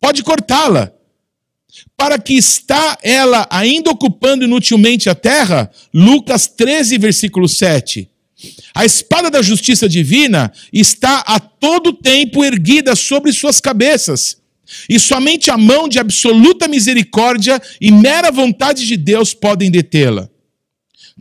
Pode cortá-la. Para que está ela ainda ocupando inutilmente a terra? Lucas 13, versículo 7. A espada da justiça divina está a todo tempo erguida sobre suas cabeças, e somente a mão de absoluta misericórdia e mera vontade de Deus podem detê-la.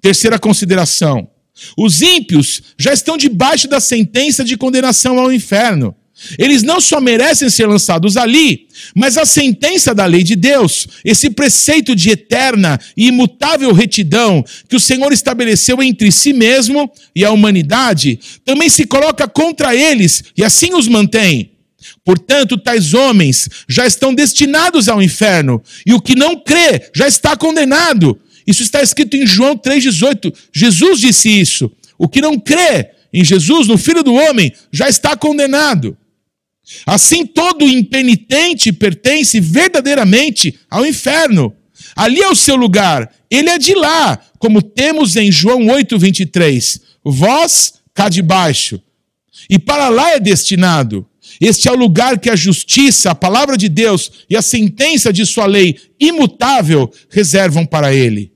Terceira consideração: os ímpios já estão debaixo da sentença de condenação ao inferno. Eles não só merecem ser lançados ali, mas a sentença da lei de Deus, esse preceito de eterna e imutável retidão que o Senhor estabeleceu entre si mesmo e a humanidade, também se coloca contra eles e assim os mantém. Portanto, tais homens já estão destinados ao inferno, e o que não crê já está condenado. Isso está escrito em João 3,18. Jesus disse isso. O que não crê em Jesus, no Filho do Homem, já está condenado. Assim, todo impenitente pertence verdadeiramente ao inferno. Ali é o seu lugar, ele é de lá, como temos em João 8, 23. Vós cá de baixo. E para lá é destinado. Este é o lugar que a justiça, a palavra de Deus e a sentença de sua lei imutável reservam para ele.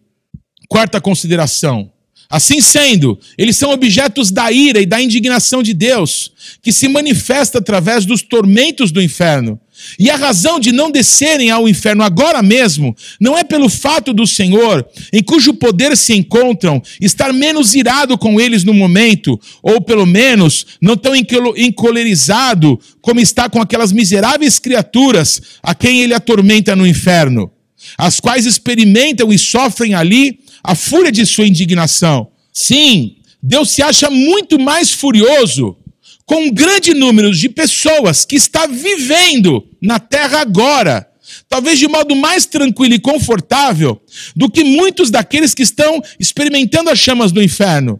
Quarta consideração. Assim sendo, eles são objetos da ira e da indignação de Deus, que se manifesta através dos tormentos do inferno. E a razão de não descerem ao inferno agora mesmo não é pelo fato do Senhor, em cujo poder se encontram, estar menos irado com eles no momento, ou pelo menos não tão encolerizado como está com aquelas miseráveis criaturas a quem ele atormenta no inferno, as quais experimentam e sofrem ali a fúria de sua indignação. Sim, Deus se acha muito mais furioso com um grande número de pessoas que está vivendo na terra agora, talvez de modo mais tranquilo e confortável do que muitos daqueles que estão experimentando as chamas do inferno.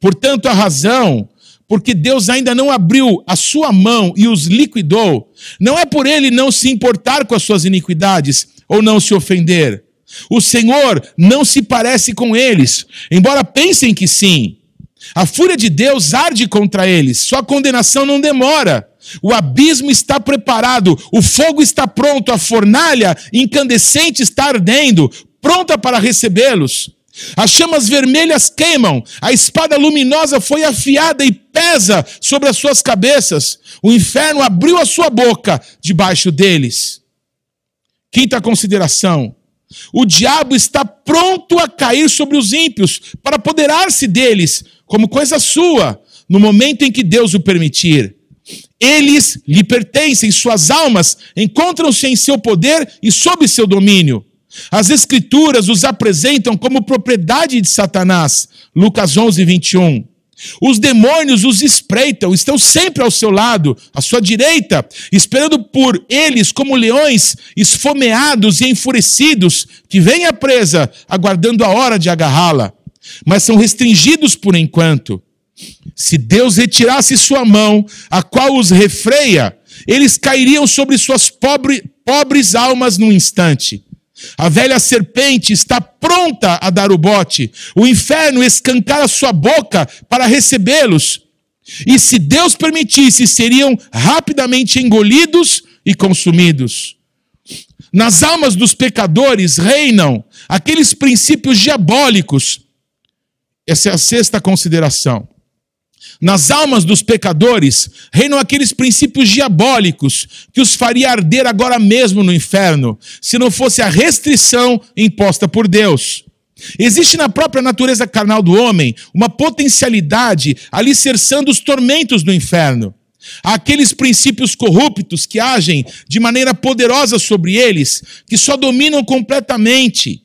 Portanto, a razão porque Deus ainda não abriu a sua mão e os liquidou, não é por ele não se importar com as suas iniquidades ou não se ofender. O Senhor não se parece com eles, embora pensem que sim. A fúria de Deus arde contra eles, sua condenação não demora. O abismo está preparado, o fogo está pronto, a fornalha incandescente está ardendo, pronta para recebê-los. As chamas vermelhas queimam, a espada luminosa foi afiada e pesa sobre as suas cabeças. O inferno abriu a sua boca debaixo deles. Quinta consideração: o diabo está pronto a cair sobre os ímpios para apoderar-se deles como coisa sua, no momento em que Deus o permitir. Eles lhe pertencem, suas almas encontram-se em seu poder e sob seu domínio. As Escrituras os apresentam como propriedade de Satanás. Lucas 11, 21. Os demônios os espreitam, estão sempre ao seu lado, à sua direita, esperando por eles como leões esfomeados e enfurecidos, que vêm à presa, aguardando a hora de agarrá-la. Mas são restringidos por enquanto. Se Deus retirasse sua mão, a qual os refreia, eles cairiam sobre suas pobre, pobres almas num instante. A velha serpente está pronta a dar o bote. O inferno escancara sua boca para recebê-los. E se Deus permitisse, seriam rapidamente engolidos e consumidos. Nas almas dos pecadores reinam aqueles princípios diabólicos. Essa é a sexta consideração. Nas almas dos pecadores reinam aqueles princípios diabólicos que os faria arder agora mesmo no inferno, se não fosse a restrição imposta por Deus. Existe na própria natureza carnal do homem uma potencialidade alicerçando os tormentos do inferno. Há aqueles princípios corruptos que agem de maneira poderosa sobre eles, que só dominam completamente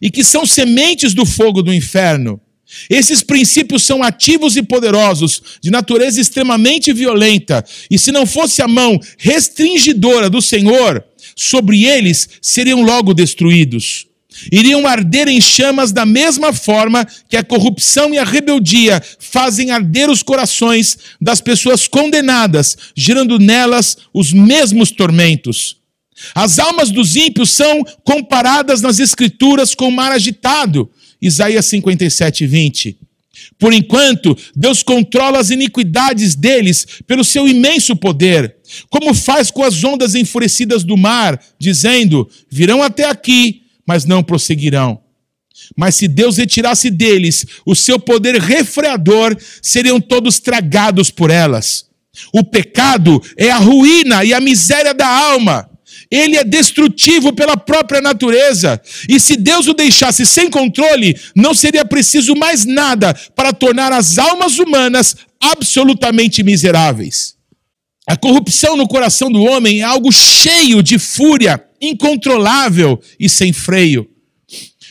e que são sementes do fogo do inferno. Esses princípios são ativos e poderosos, de natureza extremamente violenta, e se não fosse a mão restringidora do Senhor, sobre eles seriam logo destruídos. Iriam arder em chamas da mesma forma que a corrupção e a rebeldia fazem arder os corações das pessoas condenadas, gerando nelas os mesmos tormentos. As almas dos ímpios são comparadas nas Escrituras com o mar agitado, Isaías 57, 20. Por enquanto, Deus controla as iniquidades deles pelo seu imenso poder, como faz com as ondas enfurecidas do mar, dizendo: virão até aqui, mas não prosseguirão. Mas se Deus retirasse deles o seu poder refreador, seriam todos tragados por elas. O pecado é a ruína e a miséria da alma. Ele é destrutivo pela própria natureza. E se Deus o deixasse sem controle, não seria preciso mais nada para tornar as almas humanas absolutamente miseráveis. A corrupção no coração do homem é algo cheio de fúria, incontrolável e sem freio.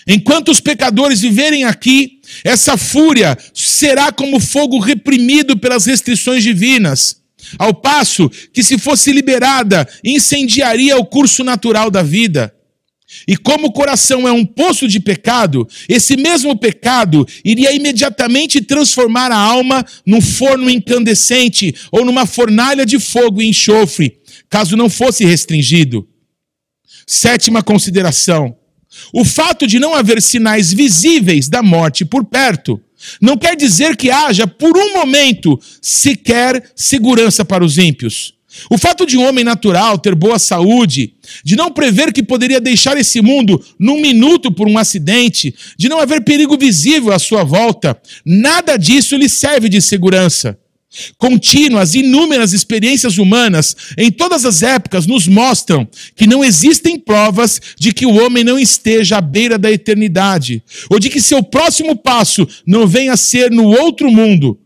Enquanto os pecadores viverem aqui, essa fúria será como fogo reprimido pelas restrições divinas. Ao passo que, se fosse liberada, incendiaria o curso natural da vida. E como o coração é um poço de pecado, esse mesmo pecado iria imediatamente transformar a alma num forno incandescente ou numa fornalha de fogo e enxofre, caso não fosse restringido. Sétima consideração: o fato de não haver sinais visíveis da morte por perto não quer dizer que haja, por um momento, sequer segurança para os ímpios. O fato de um homem natural ter boa saúde, de não prever que poderia deixar esse mundo num minuto por um acidente, de não haver perigo visível à sua volta, nada disso lhe serve de segurança. Contínuas, inúmeras experiências humanas em todas as épocas nos mostram que não existem provas de que o homem não esteja à beira da eternidade, ou de que seu próximo passo não venha a ser no outro mundo.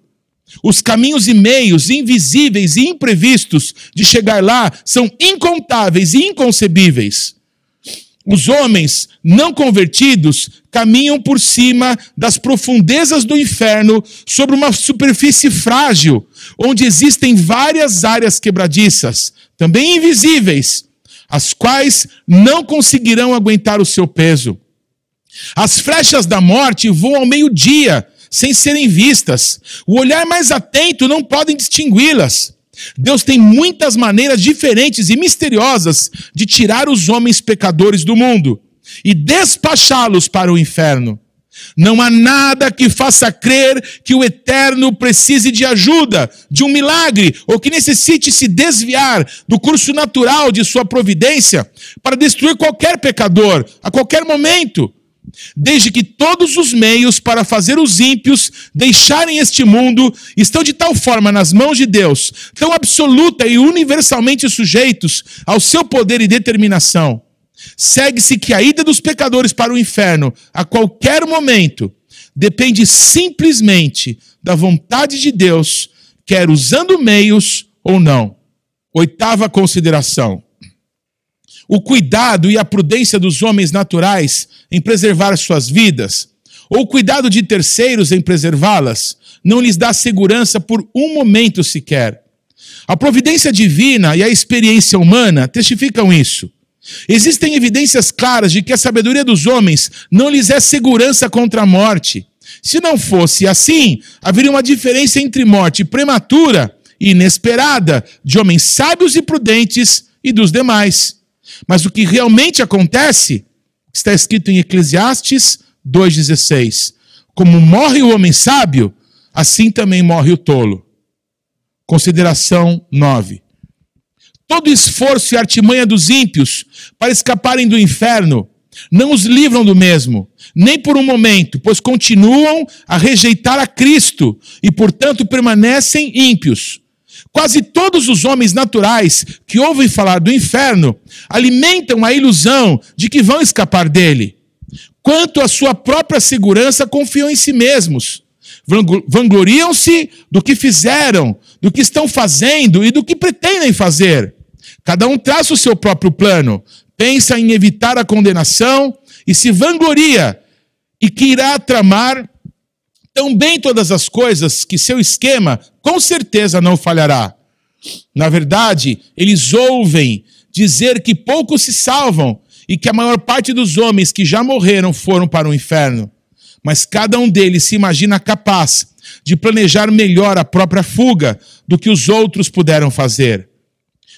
Os caminhos e meios invisíveis e imprevistos de chegar lá são incontáveis e inconcebíveis. Os homens não convertidos caminham por cima das profundezas do inferno sobre uma superfície frágil, onde existem várias áreas quebradiças, também invisíveis, as quais não conseguirão aguentar o seu peso. As flechas da morte voam ao meio-dia, sem serem vistas. O olhar mais atento não pode distingui-las. Deus tem muitas maneiras diferentes e misteriosas de tirar os homens pecadores do mundo e despachá-los para o inferno. Não há nada que faça crer que o eterno precise de ajuda, de um milagre, ou que necessite se desviar do curso natural de sua providência para destruir qualquer pecador a qualquer momento desde que todos os meios para fazer os ímpios deixarem este mundo estão de tal forma nas mãos de Deus, tão absoluta e universalmente sujeitos ao seu poder e determinação. Segue-se que a ida dos pecadores para o inferno, a qualquer momento, depende simplesmente da vontade de Deus, quer usando meios ou não. Oitava consideração o cuidado e a prudência dos homens naturais em preservar suas vidas, ou o cuidado de terceiros em preservá-las, não lhes dá segurança por um momento sequer. A providência divina e a experiência humana testificam isso. Existem evidências claras de que a sabedoria dos homens não lhes é segurança contra a morte. Se não fosse assim, haveria uma diferença entre morte prematura e inesperada de homens sábios e prudentes e dos demais. Mas o que realmente acontece está escrito em Eclesiastes 2,16: Como morre o homem sábio, assim também morre o tolo. Consideração 9. Todo esforço e artimanha dos ímpios para escaparem do inferno não os livram do mesmo, nem por um momento, pois continuam a rejeitar a Cristo e, portanto, permanecem ímpios. Quase todos os homens naturais que ouvem falar do inferno alimentam a ilusão de que vão escapar dele. Quanto à sua própria segurança, confiam em si mesmos. Vangloriam-se do que fizeram, do que estão fazendo e do que pretendem fazer. Cada um traça o seu próprio plano, pensa em evitar a condenação e se vangloria e que irá tramar tão bem todas as coisas que seu esquema com certeza não falhará. Na verdade, eles ouvem dizer que poucos se salvam e que a maior parte dos homens que já morreram foram para o inferno. Mas cada um deles se imagina capaz de planejar melhor a própria fuga do que os outros puderam fazer.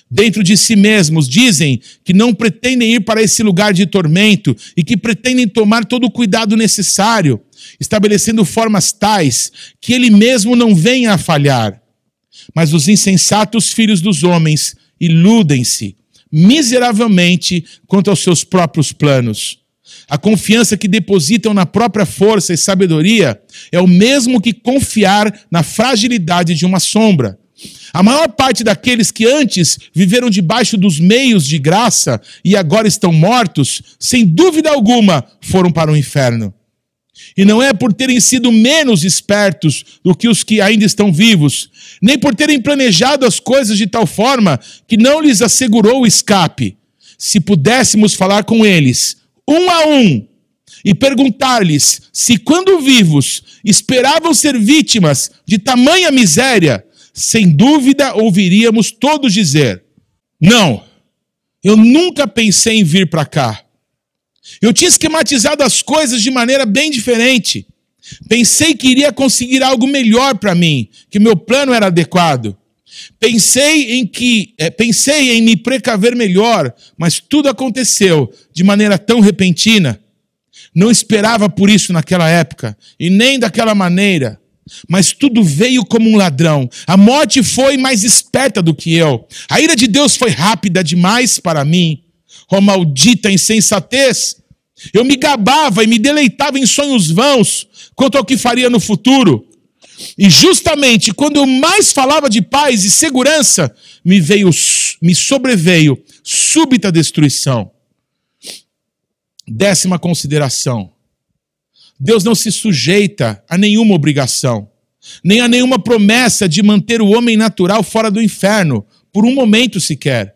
Dentro de si mesmos dizem que não pretendem ir para esse lugar de tormento e que pretendem tomar todo o cuidado necessário estabelecendo formas tais que ele mesmo não venha a falhar. Mas os insensatos filhos dos homens iludem-se miseravelmente quanto aos seus próprios planos. A confiança que depositam na própria força e sabedoria é o mesmo que confiar na fragilidade de uma sombra. A maior parte daqueles que antes viveram debaixo dos meios de graça e agora estão mortos, sem dúvida alguma, foram para o inferno. E não é por terem sido menos espertos do que os que ainda estão vivos, nem por terem planejado as coisas de tal forma que não lhes assegurou o escape. Se pudéssemos falar com eles, um a um, e perguntar-lhes se, quando vivos, esperavam ser vítimas de tamanha miséria, sem dúvida ouviríamos todos dizer: Não, eu nunca pensei em vir para cá. Eu tinha esquematizado as coisas de maneira bem diferente. Pensei que iria conseguir algo melhor para mim, que meu plano era adequado. Pensei em que, é, pensei em me precaver melhor, mas tudo aconteceu de maneira tão repentina. Não esperava por isso naquela época e nem daquela maneira. Mas tudo veio como um ladrão. A morte foi mais esperta do que eu. A ira de Deus foi rápida demais para mim. Oh maldita insensatez! Eu me gabava e me deleitava em sonhos vãos quanto ao que faria no futuro. E justamente quando eu mais falava de paz e segurança, me veio, me sobreveio súbita destruição. Décima consideração. Deus não se sujeita a nenhuma obrigação, nem a nenhuma promessa de manter o homem natural fora do inferno, por um momento sequer.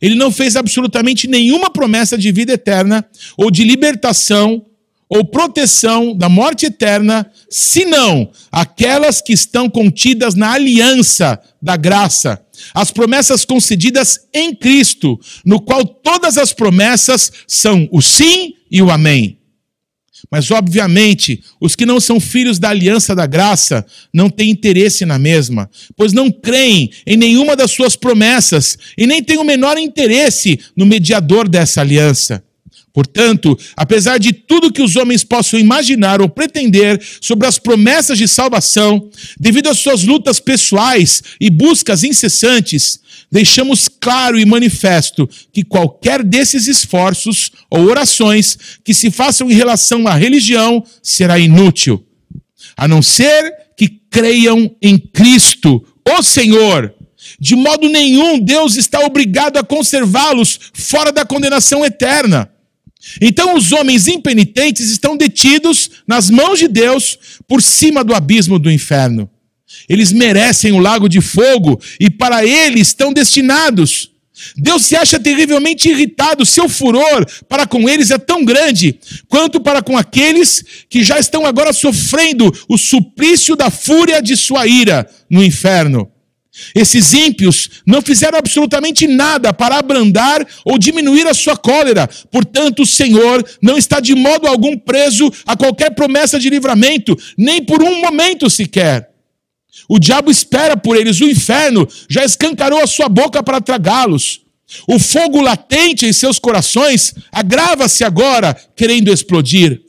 Ele não fez absolutamente nenhuma promessa de vida eterna, ou de libertação, ou proteção da morte eterna, senão aquelas que estão contidas na aliança da graça, as promessas concedidas em Cristo, no qual todas as promessas são o sim e o amém. Mas, obviamente, os que não são filhos da aliança da graça não têm interesse na mesma, pois não creem em nenhuma das suas promessas e nem têm o menor interesse no mediador dessa aliança. Portanto, apesar de tudo que os homens possam imaginar ou pretender sobre as promessas de salvação, devido às suas lutas pessoais e buscas incessantes, deixamos claro e manifesto que qualquer desses esforços ou orações que se façam em relação à religião será inútil, a não ser que creiam em Cristo, o Senhor. De modo nenhum Deus está obrigado a conservá-los fora da condenação eterna. Então os homens impenitentes estão detidos nas mãos de Deus por cima do abismo do inferno. Eles merecem o lago de fogo e para ele estão destinados. Deus se acha terrivelmente irritado, seu furor para com eles é tão grande quanto para com aqueles que já estão agora sofrendo o suplício da fúria de sua ira no inferno. Esses ímpios não fizeram absolutamente nada para abrandar ou diminuir a sua cólera. Portanto, o Senhor não está de modo algum preso a qualquer promessa de livramento, nem por um momento sequer. O diabo espera por eles, o inferno já escancarou a sua boca para tragá-los. O fogo latente em seus corações agrava-se agora, querendo explodir.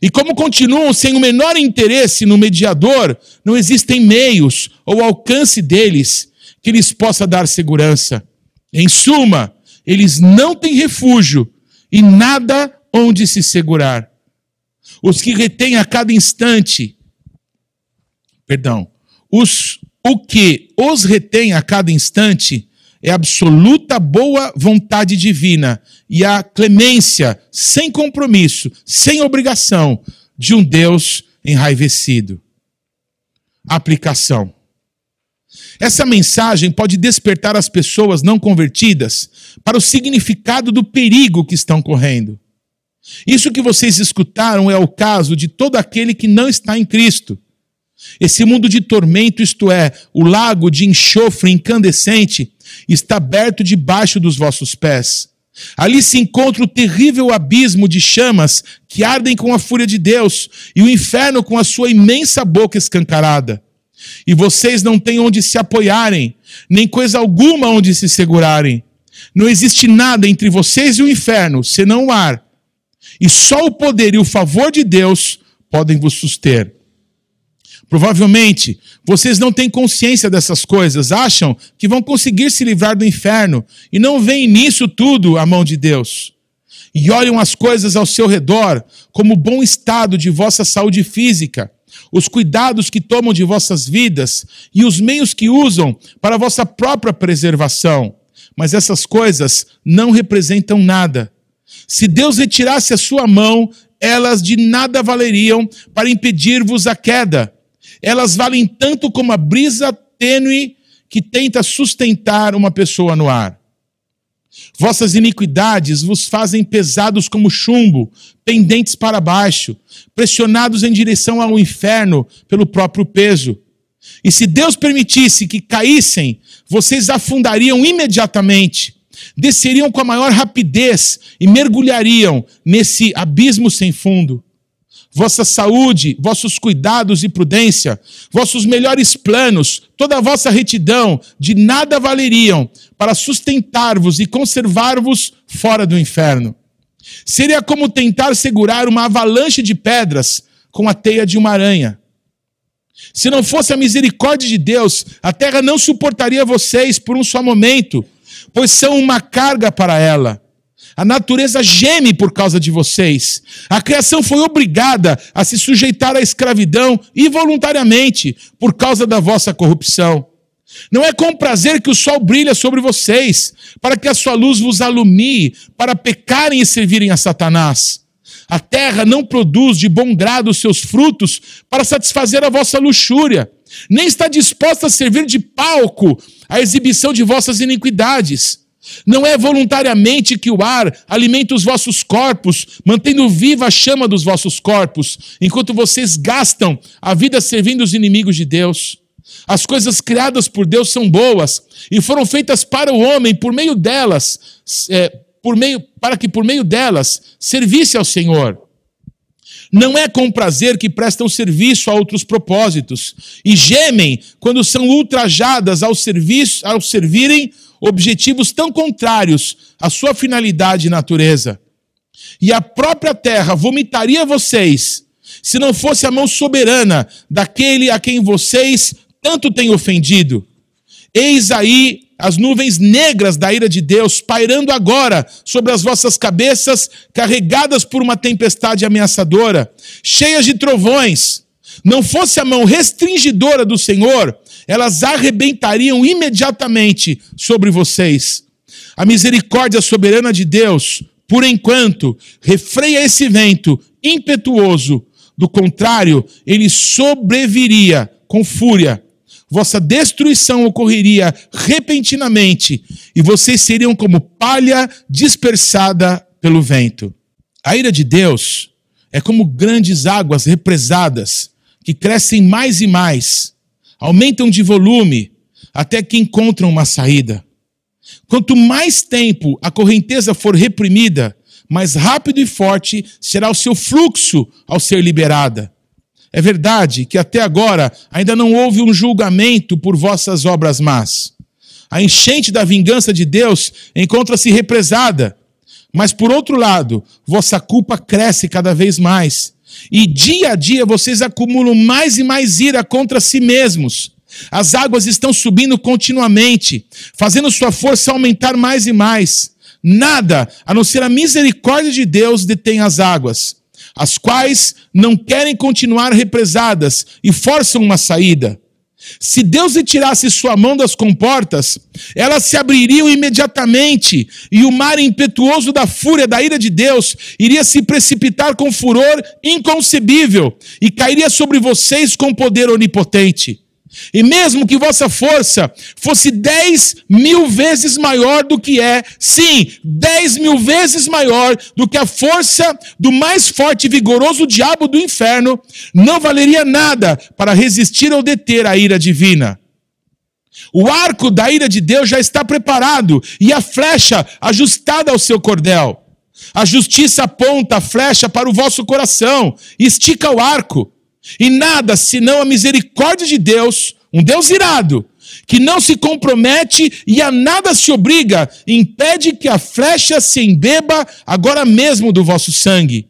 E como continuam sem o menor interesse no mediador, não existem meios ou alcance deles que lhes possa dar segurança. Em suma, eles não têm refúgio e nada onde se segurar. Os que retêm a cada instante, perdão, os, o que os retém a cada instante é absoluta boa vontade divina e a clemência, sem compromisso, sem obrigação, de um Deus enraivecido. Aplicação. Essa mensagem pode despertar as pessoas não convertidas para o significado do perigo que estão correndo. Isso que vocês escutaram é o caso de todo aquele que não está em Cristo. Esse mundo de tormento, isto é, o lago de enxofre incandescente, está aberto debaixo dos vossos pés. Ali se encontra o terrível abismo de chamas que ardem com a fúria de Deus e o inferno com a sua imensa boca escancarada. E vocês não têm onde se apoiarem, nem coisa alguma onde se segurarem. Não existe nada entre vocês e o inferno, senão o ar. E só o poder e o favor de Deus podem vos suster. Provavelmente, vocês não têm consciência dessas coisas, acham que vão conseguir se livrar do inferno e não veem nisso tudo a mão de Deus. E olham as coisas ao seu redor como o bom estado de vossa saúde física, os cuidados que tomam de vossas vidas e os meios que usam para vossa própria preservação. Mas essas coisas não representam nada. Se Deus retirasse a sua mão, elas de nada valeriam para impedir-vos a queda elas valem tanto como a brisa tênue que tenta sustentar uma pessoa no ar. Vossas iniquidades vos fazem pesados como chumbo, pendentes para baixo, pressionados em direção ao inferno pelo próprio peso. E se Deus permitisse que caíssem, vocês afundariam imediatamente, desceriam com a maior rapidez e mergulhariam nesse abismo sem fundo vossa saúde, vossos cuidados e prudência, vossos melhores planos, toda a vossa retidão, de nada valeriam para sustentar-vos e conservar-vos fora do inferno. Seria como tentar segurar uma avalanche de pedras com a teia de uma aranha. Se não fosse a misericórdia de Deus, a terra não suportaria vocês por um só momento, pois são uma carga para ela. A natureza geme por causa de vocês. A criação foi obrigada a se sujeitar à escravidão involuntariamente por causa da vossa corrupção. Não é com prazer que o sol brilha sobre vocês, para que a sua luz vos alumie, para pecarem e servirem a Satanás. A terra não produz de bom grado seus frutos para satisfazer a vossa luxúria, nem está disposta a servir de palco à exibição de vossas iniquidades. Não é voluntariamente que o ar alimenta os vossos corpos, mantendo viva a chama dos vossos corpos, enquanto vocês gastam a vida servindo os inimigos de Deus. As coisas criadas por Deus são boas e foram feitas para o homem por meio delas, é, por meio, para que por meio delas servisse ao Senhor. Não é com prazer que prestam serviço a outros propósitos e gemem quando são ultrajadas ao, serviço, ao servirem objetivos tão contrários à sua finalidade e natureza. E a própria terra vomitaria vocês se não fosse a mão soberana daquele a quem vocês tanto têm ofendido. Eis aí as nuvens negras da ira de Deus pairando agora sobre as vossas cabeças, carregadas por uma tempestade ameaçadora, cheias de trovões. Não fosse a mão restringidora do Senhor, elas arrebentariam imediatamente sobre vocês. A misericórdia soberana de Deus, por enquanto, refreia esse vento impetuoso. Do contrário, ele sobreviria com fúria. Vossa destruição ocorreria repentinamente e vocês seriam como palha dispersada pelo vento. A ira de Deus é como grandes águas represadas que crescem mais e mais aumentam de volume até que encontram uma saída. Quanto mais tempo a correnteza for reprimida, mais rápido e forte será o seu fluxo ao ser liberada. É verdade que até agora ainda não houve um julgamento por vossas obras más. A enchente da vingança de Deus encontra-se represada. Mas por outro lado, vossa culpa cresce cada vez mais e dia a dia vocês acumulam mais e mais ira contra si mesmos. As águas estão subindo continuamente, fazendo sua força aumentar mais e mais. Nada, a não ser a misericórdia de Deus, detém as águas, as quais não querem continuar represadas e forçam uma saída. Se Deus retirasse sua mão das comportas, elas se abririam imediatamente, e o mar impetuoso da fúria da ira de Deus iria se precipitar com furor inconcebível e cairia sobre vocês com poder onipotente. E mesmo que vossa força fosse dez mil vezes maior do que é, sim, dez mil vezes maior do que a força do mais forte e vigoroso diabo do inferno, não valeria nada para resistir ou deter a ira divina. O arco da ira de Deus já está preparado e a flecha ajustada ao seu cordel. A justiça aponta a flecha para o vosso coração estica o arco. E nada senão a misericórdia de Deus, um Deus irado, que não se compromete e a nada se obriga, impede que a flecha se embeba agora mesmo do vosso sangue.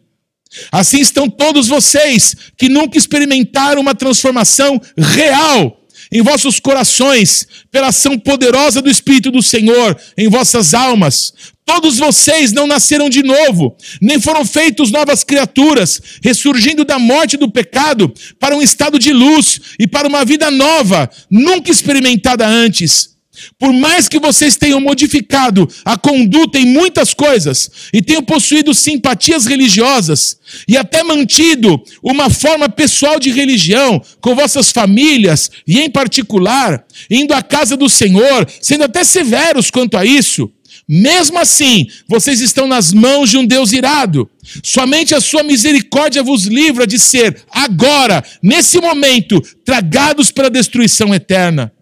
Assim estão todos vocês que nunca experimentaram uma transformação real em vossos corações, pela ação poderosa do Espírito do Senhor em vossas almas. Todos vocês não nasceram de novo, nem foram feitos novas criaturas, ressurgindo da morte do pecado para um estado de luz e para uma vida nova, nunca experimentada antes. Por mais que vocês tenham modificado a conduta em muitas coisas e tenham possuído simpatias religiosas e até mantido uma forma pessoal de religião com vossas famílias e em particular indo à casa do Senhor, sendo até severos quanto a isso, mesmo assim, vocês estão nas mãos de um Deus irado. Somente a sua misericórdia vos livra de ser, agora, nesse momento, tragados pela destruição eterna.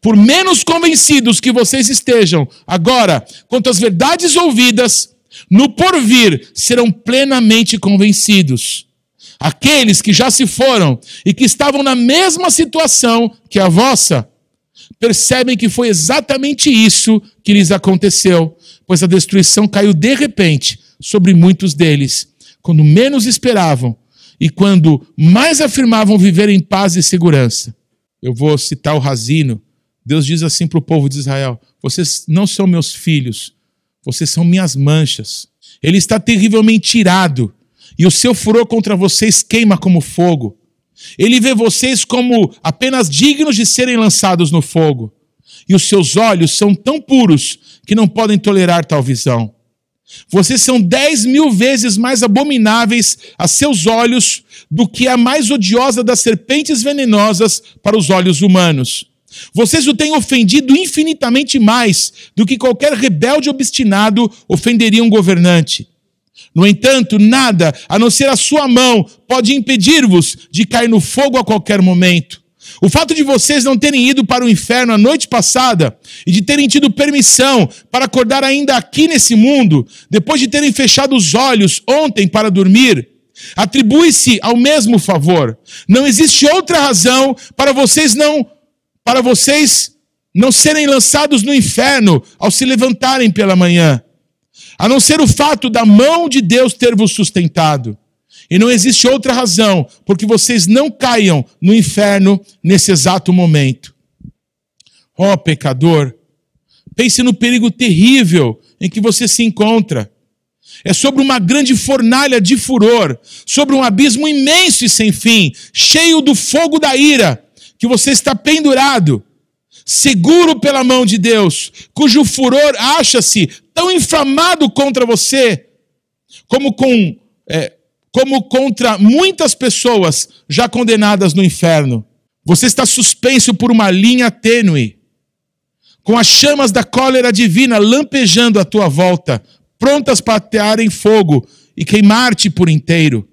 Por menos convencidos que vocês estejam agora quanto às verdades ouvidas, no porvir serão plenamente convencidos. Aqueles que já se foram e que estavam na mesma situação que a vossa, percebem que foi exatamente isso que lhes aconteceu, pois a destruição caiu de repente sobre muitos deles, quando menos esperavam e quando mais afirmavam viver em paz e segurança. Eu vou citar o Razino, Deus diz assim para o povo de Israel: Vocês não são meus filhos, vocês são minhas manchas. Ele está terrivelmente irado, e o seu furor contra vocês queima como fogo. Ele vê vocês como apenas dignos de serem lançados no fogo. E os seus olhos são tão puros que não podem tolerar tal visão. Vocês são dez mil vezes mais abomináveis a seus olhos do que a mais odiosa das serpentes venenosas para os olhos humanos. Vocês o têm ofendido infinitamente mais do que qualquer rebelde obstinado ofenderia um governante. No entanto, nada, a não ser a sua mão, pode impedir-vos de cair no fogo a qualquer momento. O fato de vocês não terem ido para o inferno a noite passada e de terem tido permissão para acordar ainda aqui nesse mundo, depois de terem fechado os olhos ontem para dormir, atribui-se ao mesmo favor. Não existe outra razão para vocês não para vocês não serem lançados no inferno ao se levantarem pela manhã, a não ser o fato da mão de Deus ter vos sustentado. E não existe outra razão porque vocês não caiam no inferno nesse exato momento. Ó oh, pecador, pense no perigo terrível em que você se encontra. É sobre uma grande fornalha de furor, sobre um abismo imenso e sem fim, cheio do fogo da ira, que você está pendurado, seguro pela mão de Deus, cujo furor acha-se tão inflamado contra você, como, com, é, como contra muitas pessoas já condenadas no inferno. Você está suspenso por uma linha tênue, com as chamas da cólera divina lampejando à tua volta, prontas para atear em fogo e queimar-te por inteiro.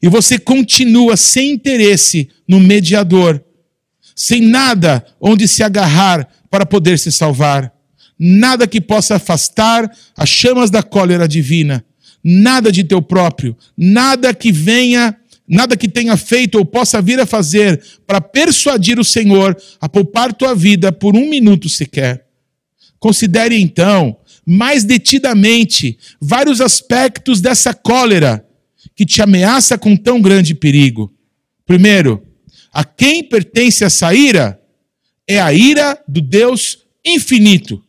E você continua sem interesse no mediador sem nada onde se agarrar para poder se salvar, nada que possa afastar as chamas da cólera divina, nada de teu próprio, nada que venha, nada que tenha feito ou possa vir a fazer para persuadir o Senhor a poupar tua vida por um minuto sequer. Considere então, mais detidamente, vários aspectos dessa cólera que te ameaça com tão grande perigo. Primeiro, a quem pertence essa ira? É a ira do Deus infinito.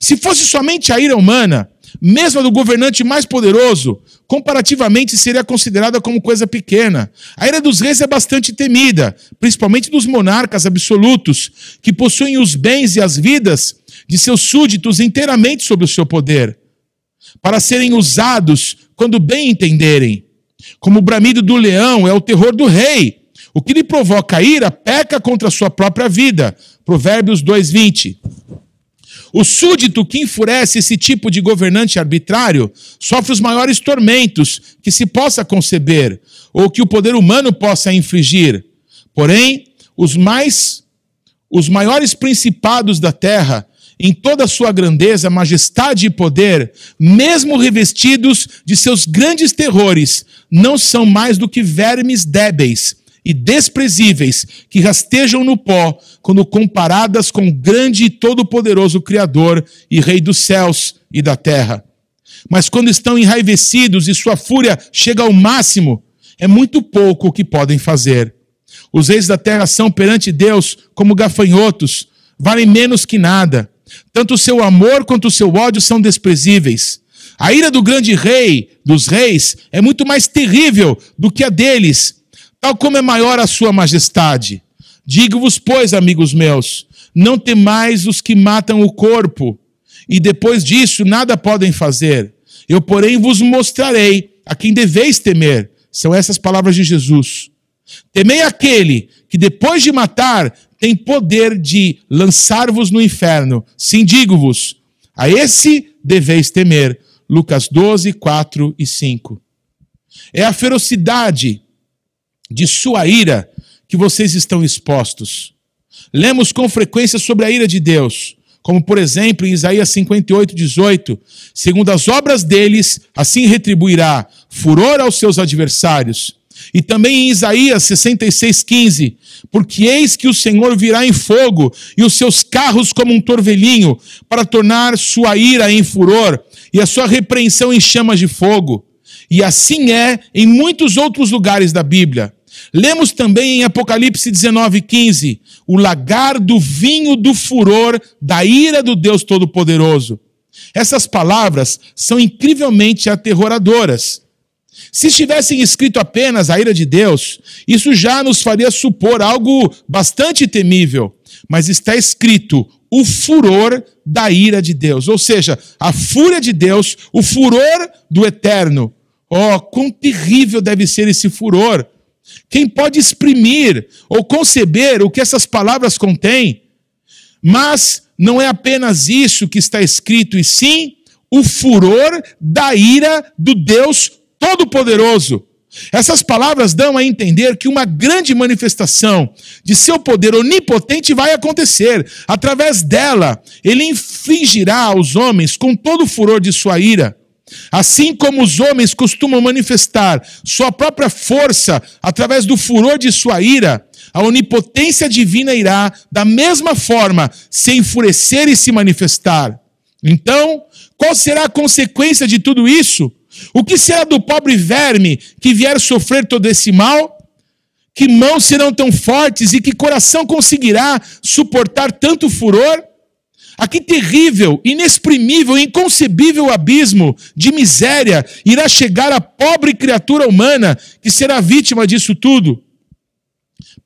Se fosse somente a ira humana, mesmo a do governante mais poderoso, comparativamente seria considerada como coisa pequena. A ira dos reis é bastante temida, principalmente dos monarcas absolutos, que possuem os bens e as vidas de seus súditos inteiramente sob o seu poder, para serem usados quando bem entenderem. Como o bramido do leão é o terror do rei, o que lhe provoca ira peca contra a sua própria vida. Provérbios 2:20. O súdito que enfurece esse tipo de governante arbitrário sofre os maiores tormentos que se possa conceber ou que o poder humano possa infligir. Porém, os mais os maiores principados da terra, em toda a sua grandeza, majestade e poder, mesmo revestidos de seus grandes terrores, não são mais do que vermes débeis e desprezíveis que rastejam no pó quando comparadas com o grande e todo-poderoso Criador e Rei dos céus e da terra. Mas quando estão enraivecidos e sua fúria chega ao máximo, é muito pouco o que podem fazer. Os reis da terra são perante Deus como gafanhotos, valem menos que nada. Tanto o seu amor quanto o seu ódio são desprezíveis. A ira do grande rei, dos reis, é muito mais terrível do que a deles, tal como é maior a sua majestade. Digo-vos, pois, amigos meus, não temais os que matam o corpo, e depois disso nada podem fazer. Eu, porém, vos mostrarei a quem deveis temer. São essas palavras de Jesus. Temei aquele que, depois de matar, tem poder de lançar-vos no inferno. Sim, digo-vos, a esse deveis temer. Lucas 12, 4 e 5. É a ferocidade de sua ira que vocês estão expostos. Lemos com frequência sobre a ira de Deus, como por exemplo em Isaías 58, 18: segundo as obras deles, assim retribuirá furor aos seus adversários. E também em Isaías 66, 15: porque eis que o Senhor virá em fogo e os seus carros como um torvelinho, para tornar sua ira em furor e a sua repreensão em chamas de fogo. E assim é em muitos outros lugares da Bíblia. Lemos também em Apocalipse 19, 15: o lagar do vinho do furor da ira do Deus Todo-Poderoso. Essas palavras são incrivelmente aterroradoras. Se estivessem escrito apenas a ira de Deus, isso já nos faria supor algo bastante temível. Mas está escrito o furor da ira de Deus, ou seja, a fúria de Deus, o furor do eterno. Oh, quão terrível deve ser esse furor! Quem pode exprimir ou conceber o que essas palavras contêm? Mas não é apenas isso que está escrito, e sim o furor da ira do Deus Todo-Poderoso. Essas palavras dão a entender que uma grande manifestação de seu poder onipotente vai acontecer. Através dela, ele infligirá aos homens com todo o furor de sua ira. Assim como os homens costumam manifestar sua própria força através do furor de sua ira, a onipotência divina irá, da mesma forma, se enfurecer e se manifestar. Então, qual será a consequência de tudo isso? O que será do pobre verme que vier sofrer todo esse mal? Que mãos serão tão fortes e que coração conseguirá suportar tanto furor? A que terrível, inexprimível, inconcebível abismo de miséria irá chegar a pobre criatura humana que será vítima disso tudo?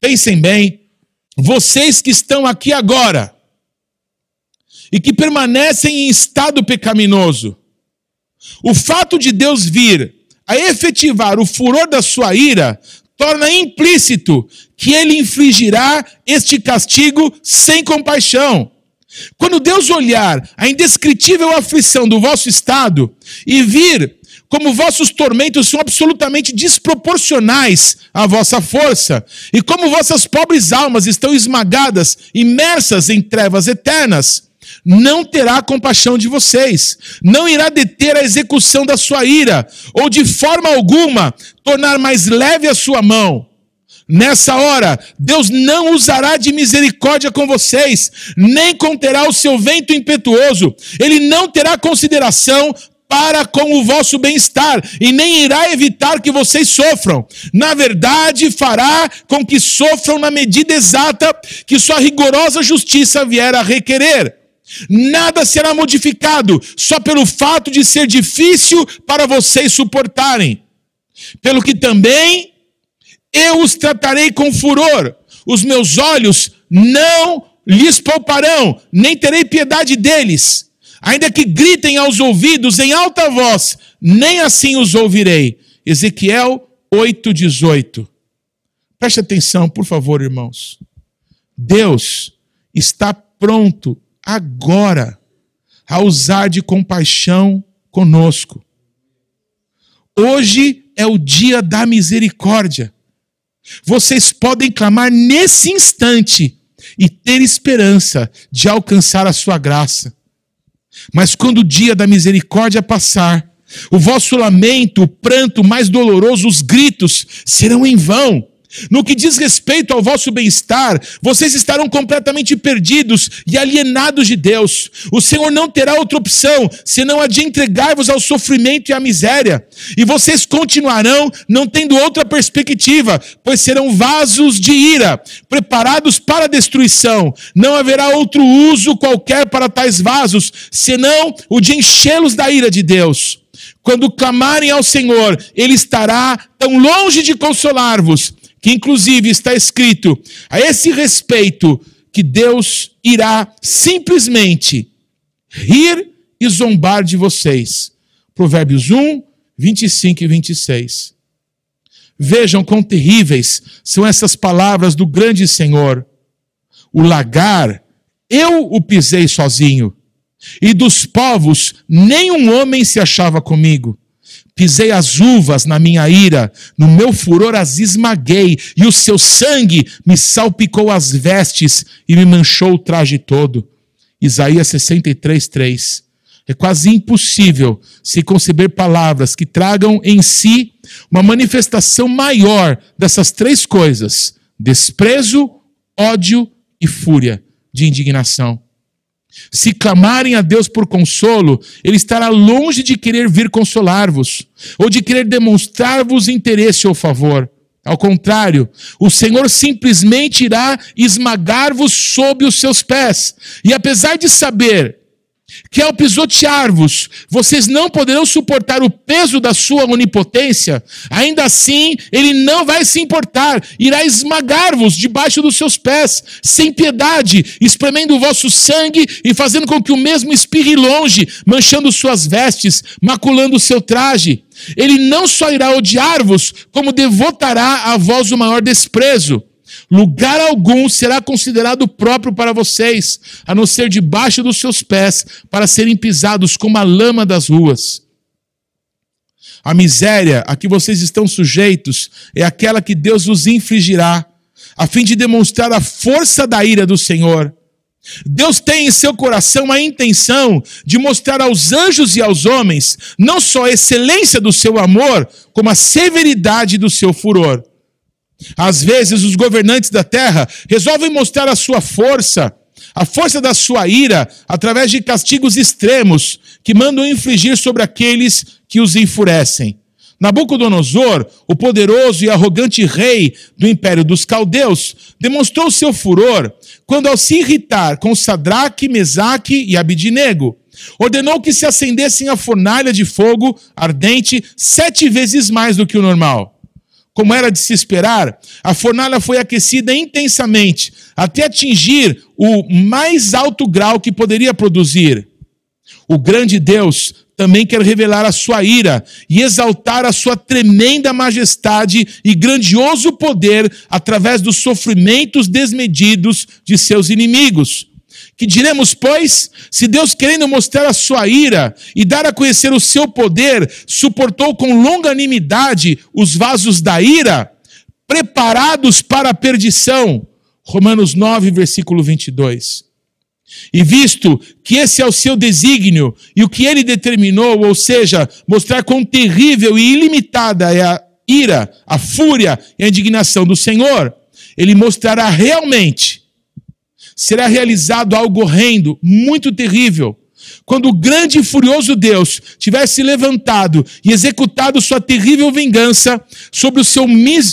Pensem bem, vocês que estão aqui agora e que permanecem em estado pecaminoso, o fato de Deus vir a efetivar o furor da sua ira torna implícito que ele infligirá este castigo sem compaixão. Quando Deus olhar a indescritível aflição do vosso estado e vir como vossos tormentos são absolutamente desproporcionais à vossa força, e como vossas pobres almas estão esmagadas, imersas em trevas eternas, não terá compaixão de vocês, não irá deter a execução da sua ira, ou de forma alguma tornar mais leve a sua mão. Nessa hora, Deus não usará de misericórdia com vocês, nem conterá o seu vento impetuoso, ele não terá consideração para com o vosso bem-estar e nem irá evitar que vocês sofram. Na verdade, fará com que sofram na medida exata que sua rigorosa justiça vier a requerer. Nada será modificado só pelo fato de ser difícil para vocês suportarem. Pelo que também eu os tratarei com furor, os meus olhos não lhes pouparão, nem terei piedade deles. Ainda que gritem aos ouvidos em alta voz, nem assim os ouvirei. Ezequiel 8,18. Preste atenção, por favor, irmãos. Deus está pronto agora a usar de compaixão conosco. Hoje é o dia da misericórdia. Vocês podem clamar nesse instante e ter esperança de alcançar a sua graça. Mas quando o dia da misericórdia passar, o vosso lamento, o pranto mais doloroso, os gritos serão em vão No que diz respeito ao vosso bem-estar, vocês estarão completamente perdidos e alienados de Deus. O Senhor não terá outra opção senão a de entregar-vos ao sofrimento e à miséria. E vocês continuarão não tendo outra perspectiva, pois serão vasos de ira, preparados para a destruição. Não haverá outro uso qualquer para tais vasos, senão o de enchê-los da ira de Deus. Quando clamarem ao Senhor, Ele estará tão longe de consolar-vos que inclusive está escrito a esse respeito que Deus irá simplesmente rir e zombar de vocês. Provérbios 1, 25 e 26. Vejam quão terríveis são essas palavras do grande Senhor. O lagar, eu o pisei sozinho, e dos povos nenhum homem se achava comigo. Pisei as uvas na minha ira, no meu furor as esmaguei, e o seu sangue me salpicou as vestes e me manchou o traje todo. Isaías 63, 3. É quase impossível se conceber palavras que tragam em si uma manifestação maior dessas três coisas: desprezo, ódio e fúria de indignação. Se clamarem a Deus por consolo, Ele estará longe de querer vir consolar-vos, ou de querer demonstrar-vos interesse ou favor. Ao contrário, o Senhor simplesmente irá esmagar-vos sob os seus pés. E apesar de saber que ao pisotear-vos, vocês não poderão suportar o peso da sua onipotência, ainda assim ele não vai se importar, irá esmagar-vos debaixo dos seus pés, sem piedade, espremendo o vosso sangue e fazendo com que o mesmo espirre longe, manchando suas vestes, maculando o seu traje. Ele não só irá odiar-vos, como devotará a vós o maior desprezo. Lugar algum será considerado próprio para vocês, a não ser debaixo dos seus pés, para serem pisados como a lama das ruas. A miséria a que vocês estão sujeitos é aquela que Deus vos infligirá, a fim de demonstrar a força da ira do Senhor. Deus tem em seu coração a intenção de mostrar aos anjos e aos homens não só a excelência do seu amor, como a severidade do seu furor. Às vezes, os governantes da terra resolvem mostrar a sua força, a força da sua ira, através de castigos extremos que mandam infligir sobre aqueles que os enfurecem. Nabucodonosor, o poderoso e arrogante rei do império dos caldeus, demonstrou seu furor quando, ao se irritar com Sadraque, Mesaque e Abidinego, ordenou que se acendessem a fornalha de fogo ardente sete vezes mais do que o normal. Como era de se esperar, a fornalha foi aquecida intensamente até atingir o mais alto grau que poderia produzir. O grande Deus também quer revelar a sua ira e exaltar a sua tremenda majestade e grandioso poder através dos sofrimentos desmedidos de seus inimigos. Que diremos, pois, se Deus, querendo mostrar a sua ira e dar a conhecer o seu poder, suportou com longanimidade os vasos da ira, preparados para a perdição. Romanos 9, versículo 22. E visto que esse é o seu desígnio e o que ele determinou, ou seja, mostrar quão terrível e ilimitada é a ira, a fúria e a indignação do Senhor, ele mostrará realmente será realizado algo horrendo, muito terrível. Quando o grande e furioso Deus tivesse levantado e executado sua terrível vingança sobre o, seu,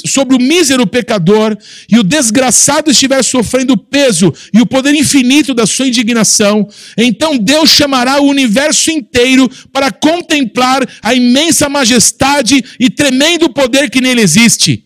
sobre o mísero pecador e o desgraçado estiver sofrendo o peso e o poder infinito da sua indignação, então Deus chamará o universo inteiro para contemplar a imensa majestade e tremendo poder que nele existe.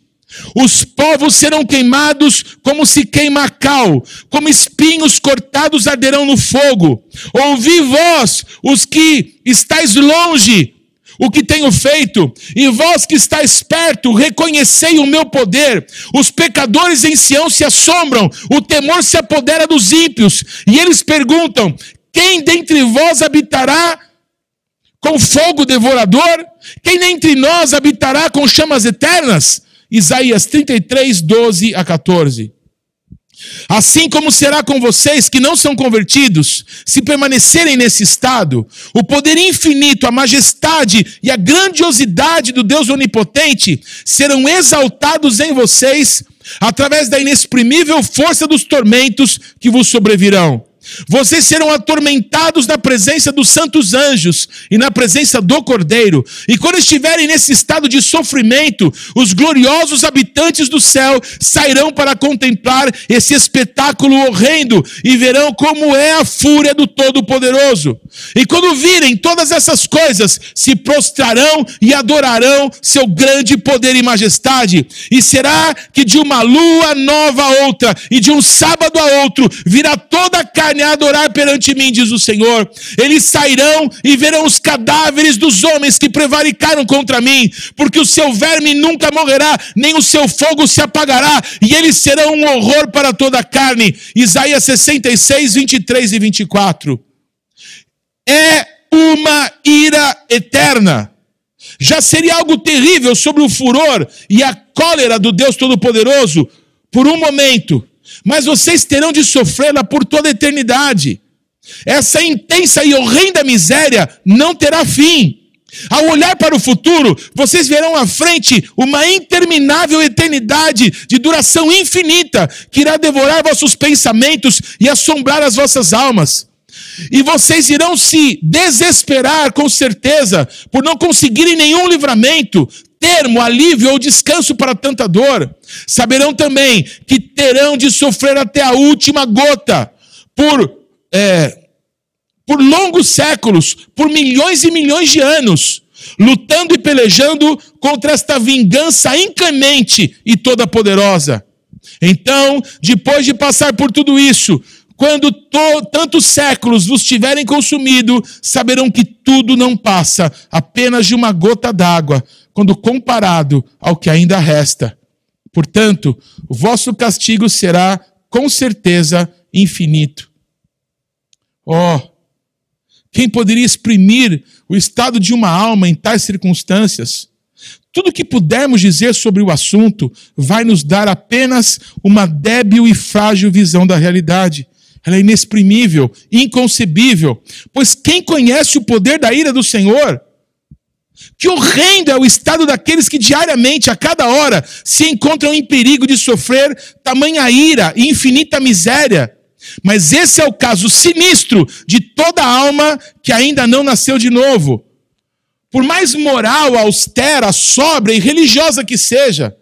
Os povos serão queimados como se queima cal, como espinhos cortados arderão no fogo. Ouvi vós, os que estáis longe, o que tenho feito, e vós que estáis perto, reconhecei o meu poder. Os pecadores em Sião se assombram, o temor se apodera dos ímpios, e eles perguntam: quem dentre vós habitará com fogo devorador? Quem dentre nós habitará com chamas eternas? Isaías 33, 12 a 14. Assim como será com vocês que não são convertidos, se permanecerem nesse estado, o poder infinito, a majestade e a grandiosidade do Deus onipotente serão exaltados em vocês através da inexprimível força dos tormentos que vos sobrevirão. Vocês serão atormentados na presença dos santos anjos e na presença do Cordeiro. E quando estiverem nesse estado de sofrimento, os gloriosos habitantes do céu sairão para contemplar esse espetáculo horrendo e verão como é a fúria do Todo-Poderoso. E quando virem todas essas coisas, se prostrarão e adorarão seu grande poder e majestade. E será que de uma lua nova a outra e de um sábado a outro virá toda a carne a adorar perante mim, diz o Senhor. Eles sairão e verão os cadáveres dos homens que prevaricaram contra mim, porque o seu verme nunca morrerá, nem o seu fogo se apagará, e eles serão um horror para toda a carne. Isaías 66, 23 e 24. É uma ira eterna. Já seria algo terrível sobre o furor e a cólera do Deus Todo-Poderoso por um momento mas vocês terão de sofrê-la por toda a eternidade. Essa intensa e horrenda miséria não terá fim. Ao olhar para o futuro, vocês verão à frente uma interminável eternidade de duração infinita que irá devorar vossos pensamentos e assombrar as vossas almas. E vocês irão se desesperar com certeza por não conseguirem nenhum livramento, termo, alívio ou descanso para tanta dor. Saberão também que terão de sofrer até a última gota por, é, por longos séculos, por milhões e milhões de anos, lutando e pelejando contra esta vingança inclemente e toda poderosa. Então, depois de passar por tudo isso, quando tantos séculos vos tiverem consumido, saberão que tudo não passa apenas de uma gota d'água, quando comparado ao que ainda resta. Portanto, o vosso castigo será com certeza infinito. Oh, quem poderia exprimir o estado de uma alma em tais circunstâncias? Tudo que pudermos dizer sobre o assunto vai nos dar apenas uma débil e frágil visão da realidade. Ela é inexprimível, inconcebível, pois quem conhece o poder da ira do Senhor? Que horrendo é o estado daqueles que diariamente, a cada hora, se encontram em perigo de sofrer tamanha ira e infinita miséria. Mas esse é o caso sinistro de toda alma que ainda não nasceu de novo. Por mais moral, austera, sóbria e religiosa que seja,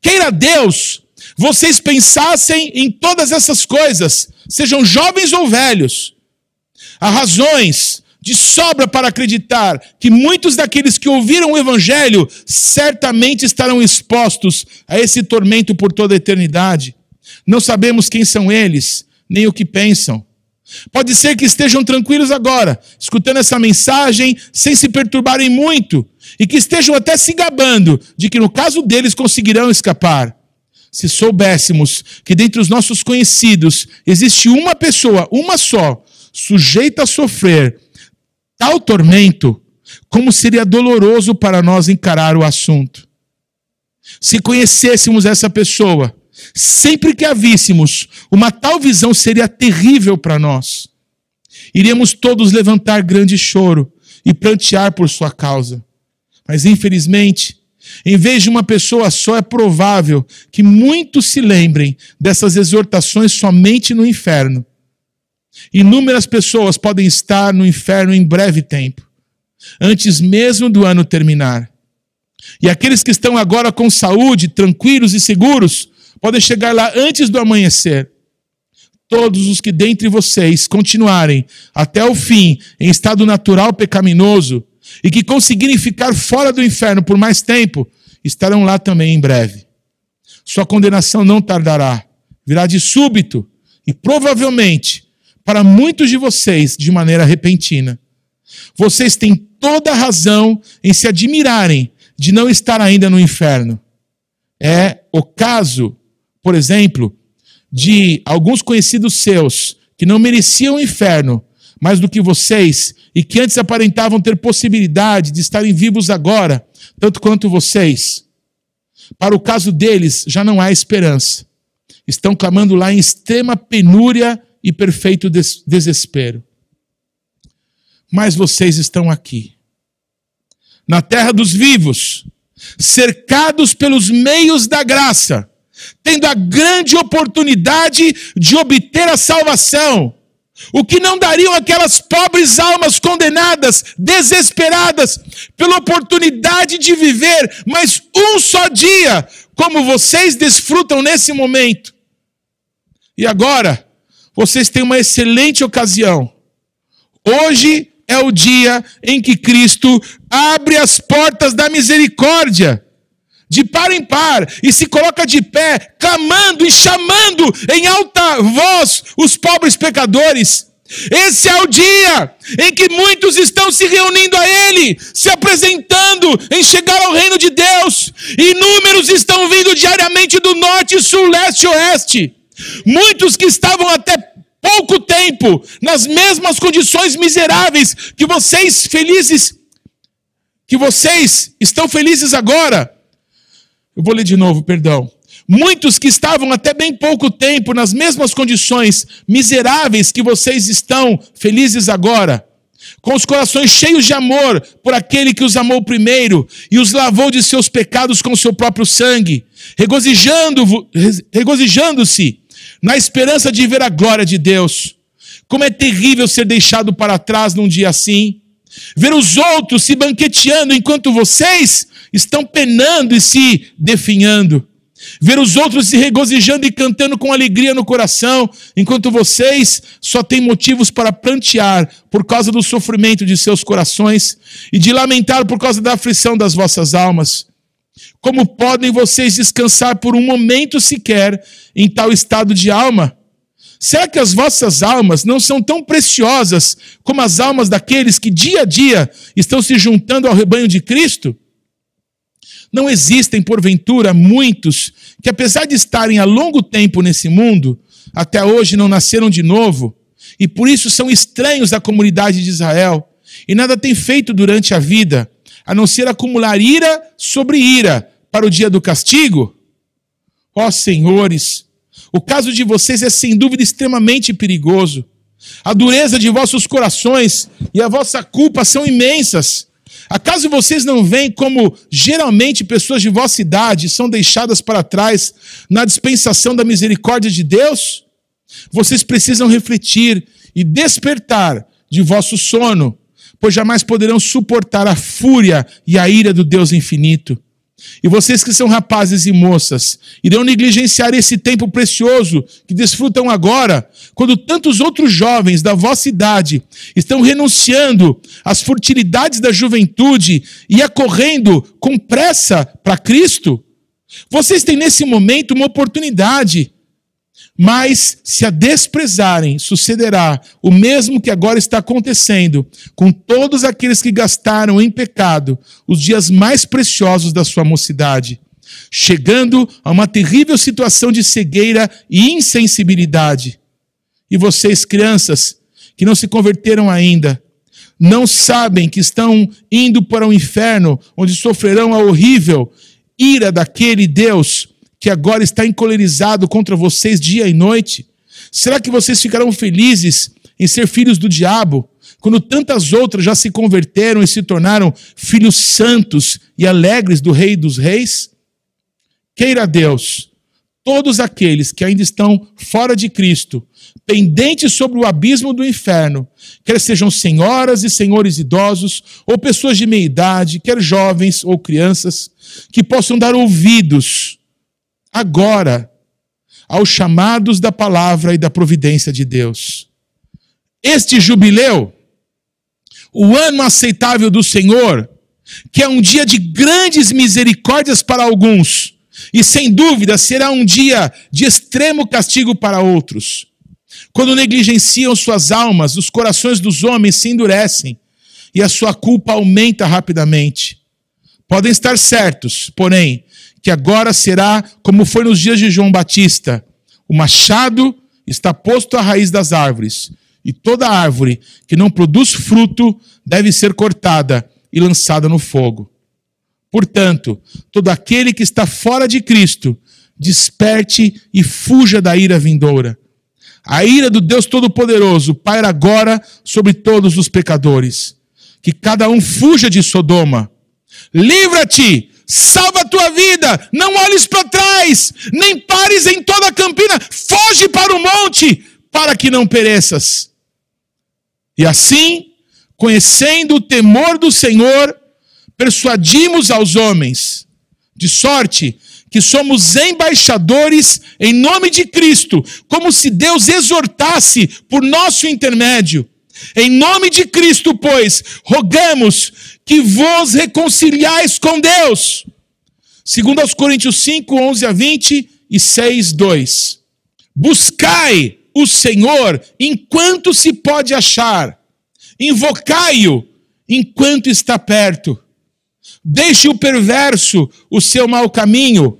queira Deus vocês pensassem em todas essas coisas, sejam jovens ou velhos. Há razões de sobra para acreditar que muitos daqueles que ouviram o Evangelho certamente estarão expostos a esse tormento por toda a eternidade. Não sabemos quem são eles, nem o que pensam. Pode ser que estejam tranquilos agora, escutando essa mensagem, sem se perturbarem muito, e que estejam até se gabando de que, no caso deles, conseguirão escapar se soubéssemos que dentre os nossos conhecidos existe uma pessoa, uma só, sujeita a sofrer tal tormento, como seria doloroso para nós encarar o assunto. Se conhecêssemos essa pessoa, sempre que a víssemos, uma tal visão seria terrível para nós. Iríamos todos levantar grande choro e plantear por sua causa. Mas infelizmente, em vez de uma pessoa só, é provável que muitos se lembrem dessas exortações somente no inferno. Inúmeras pessoas podem estar no inferno em breve tempo, antes mesmo do ano terminar. E aqueles que estão agora com saúde, tranquilos e seguros, podem chegar lá antes do amanhecer. Todos os que dentre vocês continuarem até o fim em estado natural pecaminoso, e que conseguirem ficar fora do inferno por mais tempo, estarão lá também em breve. Sua condenação não tardará, virá de súbito e provavelmente para muitos de vocês de maneira repentina. Vocês têm toda a razão em se admirarem de não estar ainda no inferno. É o caso, por exemplo, de alguns conhecidos seus que não mereciam o inferno mais do que vocês e que antes aparentavam ter possibilidade de estarem vivos agora, tanto quanto vocês. Para o caso deles, já não há esperança. Estão clamando lá em extrema penúria e perfeito des desespero. Mas vocês estão aqui, na terra dos vivos, cercados pelos meios da graça, tendo a grande oportunidade de obter a salvação. O que não dariam aquelas pobres almas condenadas, desesperadas, pela oportunidade de viver mais um só dia, como vocês desfrutam nesse momento. E agora, vocês têm uma excelente ocasião. Hoje é o dia em que Cristo abre as portas da misericórdia de par em par, e se coloca de pé, clamando e chamando em alta voz os pobres pecadores. Esse é o dia em que muitos estão se reunindo a Ele, se apresentando em chegar ao reino de Deus. Inúmeros estão vindo diariamente do norte, sul, leste e oeste. Muitos que estavam até pouco tempo nas mesmas condições miseráveis que vocês felizes, que vocês estão felizes agora, eu vou ler de novo, perdão. Muitos que estavam até bem pouco tempo nas mesmas condições miseráveis que vocês estão, felizes agora, com os corações cheios de amor por aquele que os amou primeiro e os lavou de seus pecados com seu próprio sangue, regozijando-se regozijando na esperança de ver a glória de Deus. Como é terrível ser deixado para trás num dia assim. Ver os outros se banqueteando enquanto vocês estão penando e se definhando. Ver os outros se regozijando e cantando com alegria no coração, enquanto vocês só têm motivos para plantear por causa do sofrimento de seus corações e de lamentar por causa da aflição das vossas almas. Como podem vocês descansar por um momento sequer em tal estado de alma? Será que as vossas almas não são tão preciosas como as almas daqueles que dia a dia estão se juntando ao rebanho de Cristo? Não existem, porventura, muitos que, apesar de estarem há longo tempo nesse mundo, até hoje não nasceram de novo, e por isso são estranhos à comunidade de Israel, e nada têm feito durante a vida, a não ser acumular ira sobre ira para o dia do castigo? Ó senhores, o caso de vocês é sem dúvida extremamente perigoso. A dureza de vossos corações e a vossa culpa são imensas. Acaso vocês não veem como geralmente pessoas de vossa idade são deixadas para trás na dispensação da misericórdia de Deus? Vocês precisam refletir e despertar de vosso sono, pois jamais poderão suportar a fúria e a ira do Deus infinito. E vocês que são rapazes e moças, irão negligenciar esse tempo precioso que desfrutam agora, quando tantos outros jovens da vossa idade estão renunciando às futilidades da juventude e acorrendo com pressa para Cristo? Vocês têm nesse momento uma oportunidade mas se a desprezarem, sucederá o mesmo que agora está acontecendo com todos aqueles que gastaram em pecado os dias mais preciosos da sua mocidade, chegando a uma terrível situação de cegueira e insensibilidade. E vocês, crianças, que não se converteram ainda, não sabem que estão indo para o inferno, onde sofrerão a horrível ira daquele Deus que agora está encolerizado contra vocês dia e noite? Será que vocês ficarão felizes em ser filhos do diabo, quando tantas outras já se converteram e se tornaram filhos santos e alegres do Rei dos Reis? Queira Deus, todos aqueles que ainda estão fora de Cristo, pendentes sobre o abismo do inferno, quer sejam senhoras e senhores idosos, ou pessoas de meia idade, quer jovens ou crianças, que possam dar ouvidos agora aos chamados da palavra e da providência de Deus. Este jubileu, o ano aceitável do Senhor, que é um dia de grandes misericórdias para alguns, e sem dúvida será um dia de extremo castigo para outros. Quando negligenciam suas almas, os corações dos homens se endurecem e a sua culpa aumenta rapidamente. Podem estar certos, porém, que agora será como foi nos dias de João Batista: o machado está posto à raiz das árvores, e toda árvore que não produz fruto deve ser cortada e lançada no fogo. Portanto, todo aquele que está fora de Cristo, desperte e fuja da ira vindoura. A ira do Deus Todo-Poderoso paira agora sobre todos os pecadores. Que cada um fuja de Sodoma. Livra-te salva a tua vida, não olhes para trás, nem pares em toda a campina, foge para o monte, para que não pereças. E assim, conhecendo o temor do Senhor, persuadimos aos homens, de sorte que somos embaixadores em nome de Cristo, como se Deus exortasse por nosso intermédio. Em nome de Cristo, pois, rogamos que vos reconciliais com Deus. Segundo aos Coríntios 5, 11 a 20 e 6, 2. Buscai o Senhor enquanto se pode achar. Invocai-o enquanto está perto. Deixe o perverso o seu mau caminho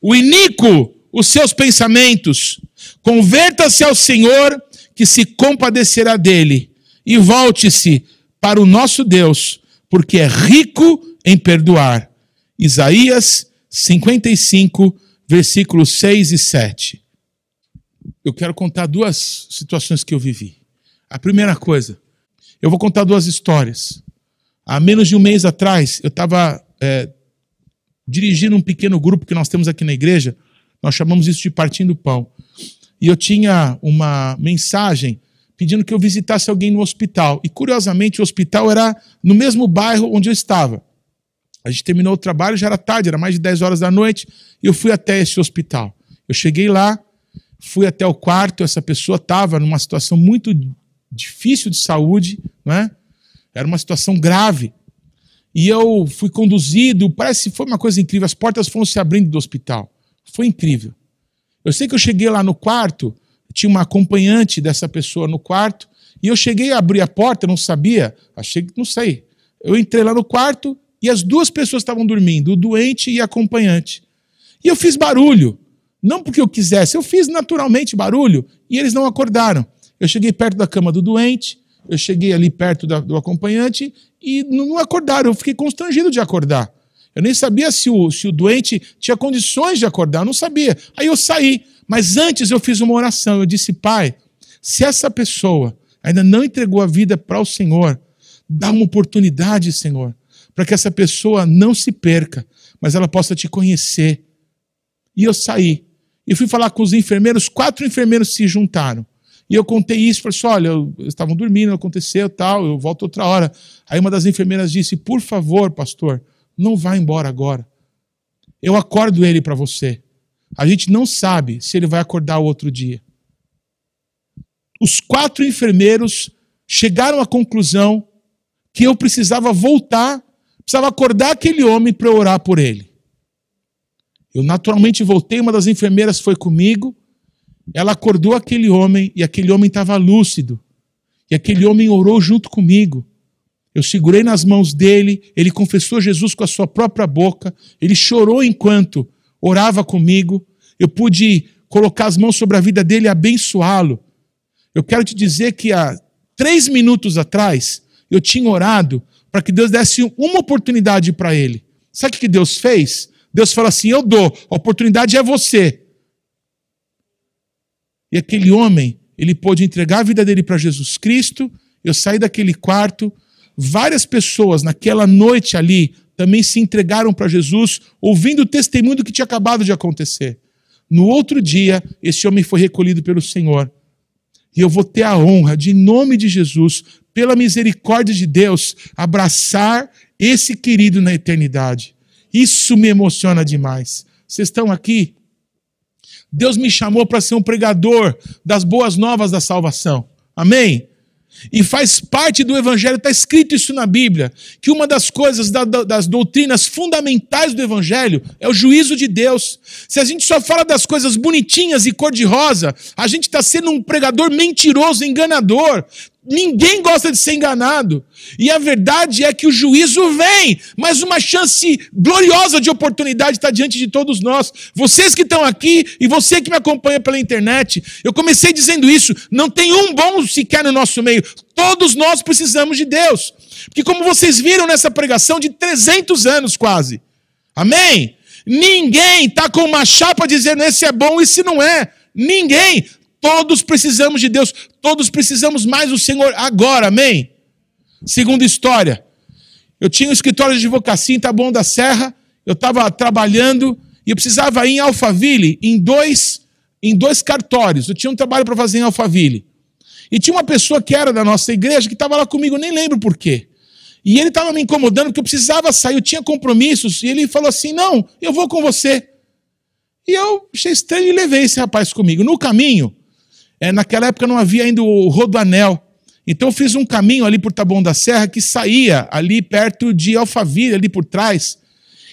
o iníquo os seus pensamentos. Converta-se ao Senhor, que se compadecerá dele, e volte-se para o nosso Deus, porque é rico em perdoar. Isaías 55, versículos 6 e 7. Eu quero contar duas situações que eu vivi. A primeira coisa, eu vou contar duas histórias. Há menos de um mês atrás, eu estava é, dirigindo um pequeno grupo que nós temos aqui na igreja, nós chamamos isso de Partindo Pão. E eu tinha uma mensagem pedindo que eu visitasse alguém no hospital. E curiosamente, o hospital era no mesmo bairro onde eu estava. A gente terminou o trabalho, já era tarde, era mais de 10 horas da noite, e eu fui até esse hospital. Eu cheguei lá, fui até o quarto, essa pessoa estava numa situação muito difícil de saúde, né? Era uma situação grave. E eu fui conduzido, parece que foi uma coisa incrível, as portas foram se abrindo do hospital. Foi incrível. Eu sei que eu cheguei lá no quarto, tinha uma acompanhante dessa pessoa no quarto, e eu cheguei a abrir a porta, não sabia, achei que não sei. Eu entrei lá no quarto e as duas pessoas estavam dormindo, o doente e a acompanhante. E eu fiz barulho, não porque eu quisesse, eu fiz naturalmente barulho e eles não acordaram. Eu cheguei perto da cama do doente, eu cheguei ali perto da, do acompanhante e não acordaram. Eu fiquei constrangido de acordar. Eu nem sabia se o, se o doente tinha condições de acordar, eu não sabia. Aí eu saí, mas antes eu fiz uma oração. Eu disse, Pai, se essa pessoa ainda não entregou a vida para o Senhor, dá uma oportunidade, Senhor, para que essa pessoa não se perca, mas ela possa te conhecer. E eu saí. E fui falar com os enfermeiros, quatro enfermeiros se juntaram. E eu contei isso, falei assim, olha, eu, eles estavam dormindo, aconteceu tal, eu volto outra hora. Aí uma das enfermeiras disse, por favor, pastor, não vá embora agora. Eu acordo ele para você. A gente não sabe se ele vai acordar o outro dia. Os quatro enfermeiros chegaram à conclusão que eu precisava voltar, precisava acordar aquele homem para orar por ele. Eu naturalmente voltei, uma das enfermeiras foi comigo, ela acordou aquele homem e aquele homem estava lúcido. E aquele homem orou junto comigo. Eu segurei nas mãos dele, ele confessou Jesus com a sua própria boca, ele chorou enquanto orava comigo. Eu pude colocar as mãos sobre a vida dele e abençoá-lo. Eu quero te dizer que há três minutos atrás eu tinha orado para que Deus desse uma oportunidade para ele. Sabe o que Deus fez? Deus falou assim: Eu dou, a oportunidade é você. E aquele homem, ele pôde entregar a vida dele para Jesus Cristo. Eu saí daquele quarto. Várias pessoas naquela noite ali também se entregaram para Jesus, ouvindo o testemunho do que tinha acabado de acontecer. No outro dia, esse homem foi recolhido pelo Senhor. E eu vou ter a honra de, em nome de Jesus, pela misericórdia de Deus, abraçar esse querido na eternidade. Isso me emociona demais. Vocês estão aqui? Deus me chamou para ser um pregador das boas novas da salvação. Amém? E faz parte do Evangelho, está escrito isso na Bíblia, que uma das coisas da, das doutrinas fundamentais do Evangelho é o juízo de Deus. Se a gente só fala das coisas bonitinhas e cor-de-rosa, a gente está sendo um pregador mentiroso, enganador. Ninguém gosta de ser enganado. E a verdade é que o juízo vem, mas uma chance gloriosa de oportunidade está diante de todos nós. Vocês que estão aqui e você que me acompanha pela internet, eu comecei dizendo isso: não tem um bom sequer no nosso meio. Todos nós precisamos de Deus. Porque, como vocês viram nessa pregação de 300 anos quase, amém? Ninguém está com uma chapa dizendo esse é bom e esse não é. Ninguém. Todos precisamos de Deus, todos precisamos mais do Senhor agora, amém? Segunda história. Eu tinha um escritório de advocacia em Taboão da Serra, eu estava trabalhando e eu precisava ir em Alphaville em dois, em dois cartórios. Eu tinha um trabalho para fazer em Alphaville. E tinha uma pessoa que era da nossa igreja que estava lá comigo, nem lembro por quê. E ele estava me incomodando porque eu precisava sair, eu tinha compromissos. E ele falou assim: Não, eu vou com você. E eu achei estranho e levei esse rapaz comigo. No caminho, é, naquela época não havia ainda o rodoanel. Então eu fiz um caminho ali por Taboão da Serra que saía ali perto de Alphaville, ali por trás.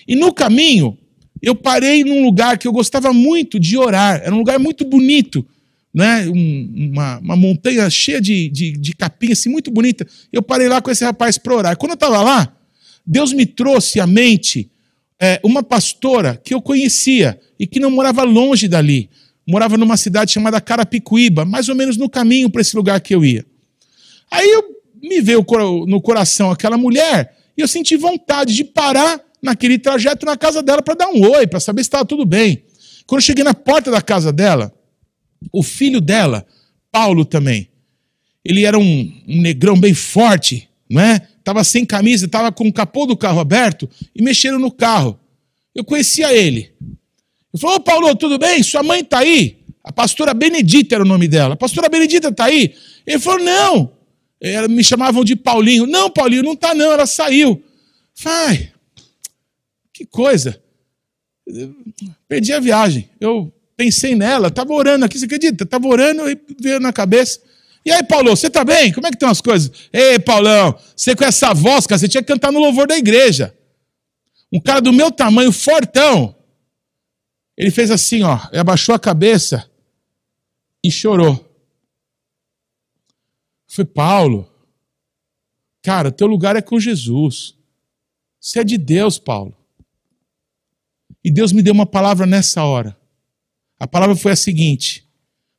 E no caminho, eu parei num lugar que eu gostava muito de orar. Era um lugar muito bonito, né? Um, uma, uma, montanha cheia de, de, de assim, muito bonita. Eu parei lá com esse rapaz para orar. Quando eu estava lá, Deus me trouxe à mente é, uma pastora que eu conhecia e que não morava longe dali. Morava numa cidade chamada Carapicuíba, mais ou menos no caminho para esse lugar que eu ia. Aí eu, me veio no coração aquela mulher e eu senti vontade de parar naquele trajeto na casa dela para dar um oi, para saber se estava tudo bem. Quando eu cheguei na porta da casa dela, o filho dela, Paulo também, ele era um, um negrão bem forte, não é? Tava sem camisa, tava com o capô do carro aberto e mexeram no carro. Eu conhecia ele. Eu falei, ô Paulo, tudo bem? Sua mãe tá aí? A pastora Benedita era o nome dela. A pastora Benedita tá aí? Ele falou, não. Ela, me chamavam de Paulinho. Não, Paulinho, não tá não, ela saiu. Falei, que coisa. Perdi a viagem. Eu pensei nela, estava orando aqui, você acredita? Estava orando e veio na cabeça. E aí, Paulo, você está bem? Como é que estão as coisas? Ei, Paulão, você com essa voz, cara, você tinha que cantar no louvor da igreja. Um cara do meu tamanho, fortão. Ele fez assim, ó, abaixou a cabeça e chorou. Foi Paulo. Cara, teu lugar é com Jesus. Você é de Deus, Paulo. E Deus me deu uma palavra nessa hora. A palavra foi a seguinte: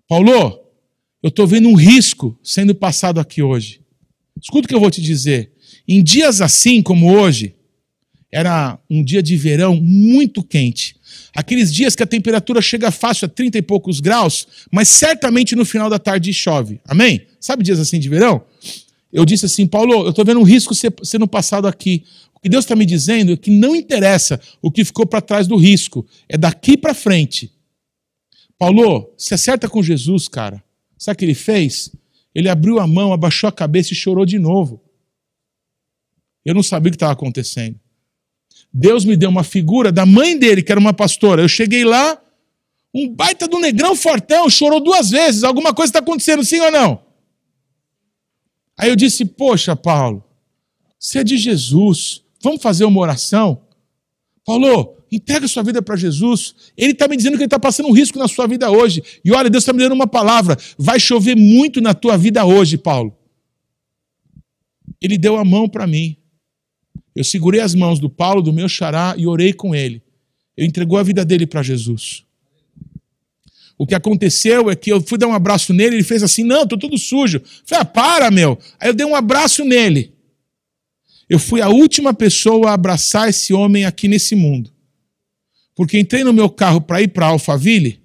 Paulo, eu estou vendo um risco sendo passado aqui hoje. Escuta o que eu vou te dizer. Em dias assim como hoje, era um dia de verão muito quente. Aqueles dias que a temperatura chega fácil a 30 e poucos graus, mas certamente no final da tarde chove. Amém? Sabe dias assim de verão? Eu disse assim, Paulo, eu estou vendo um risco sendo passado aqui. O que Deus está me dizendo é que não interessa o que ficou para trás do risco, é daqui para frente. Paulo, se acerta com Jesus, cara. Sabe o que ele fez? Ele abriu a mão, abaixou a cabeça e chorou de novo. Eu não sabia o que estava acontecendo. Deus me deu uma figura da mãe dele, que era uma pastora. Eu cheguei lá, um baita do negrão fortão, chorou duas vezes. Alguma coisa está acontecendo, sim ou não? Aí eu disse: Poxa, Paulo, você é de Jesus. Vamos fazer uma oração? Paulo, entrega sua vida para Jesus. Ele está me dizendo que ele está passando um risco na sua vida hoje. E olha, Deus está me dando uma palavra. Vai chover muito na tua vida hoje, Paulo. Ele deu a mão para mim. Eu segurei as mãos do Paulo, do meu xará, e orei com ele. Ele entregou a vida dele para Jesus. O que aconteceu é que eu fui dar um abraço nele, ele fez assim: Não, estou todo sujo. Eu falei: Ah, para, meu. Aí eu dei um abraço nele. Eu fui a última pessoa a abraçar esse homem aqui nesse mundo. Porque entrei no meu carro para ir para Alphaville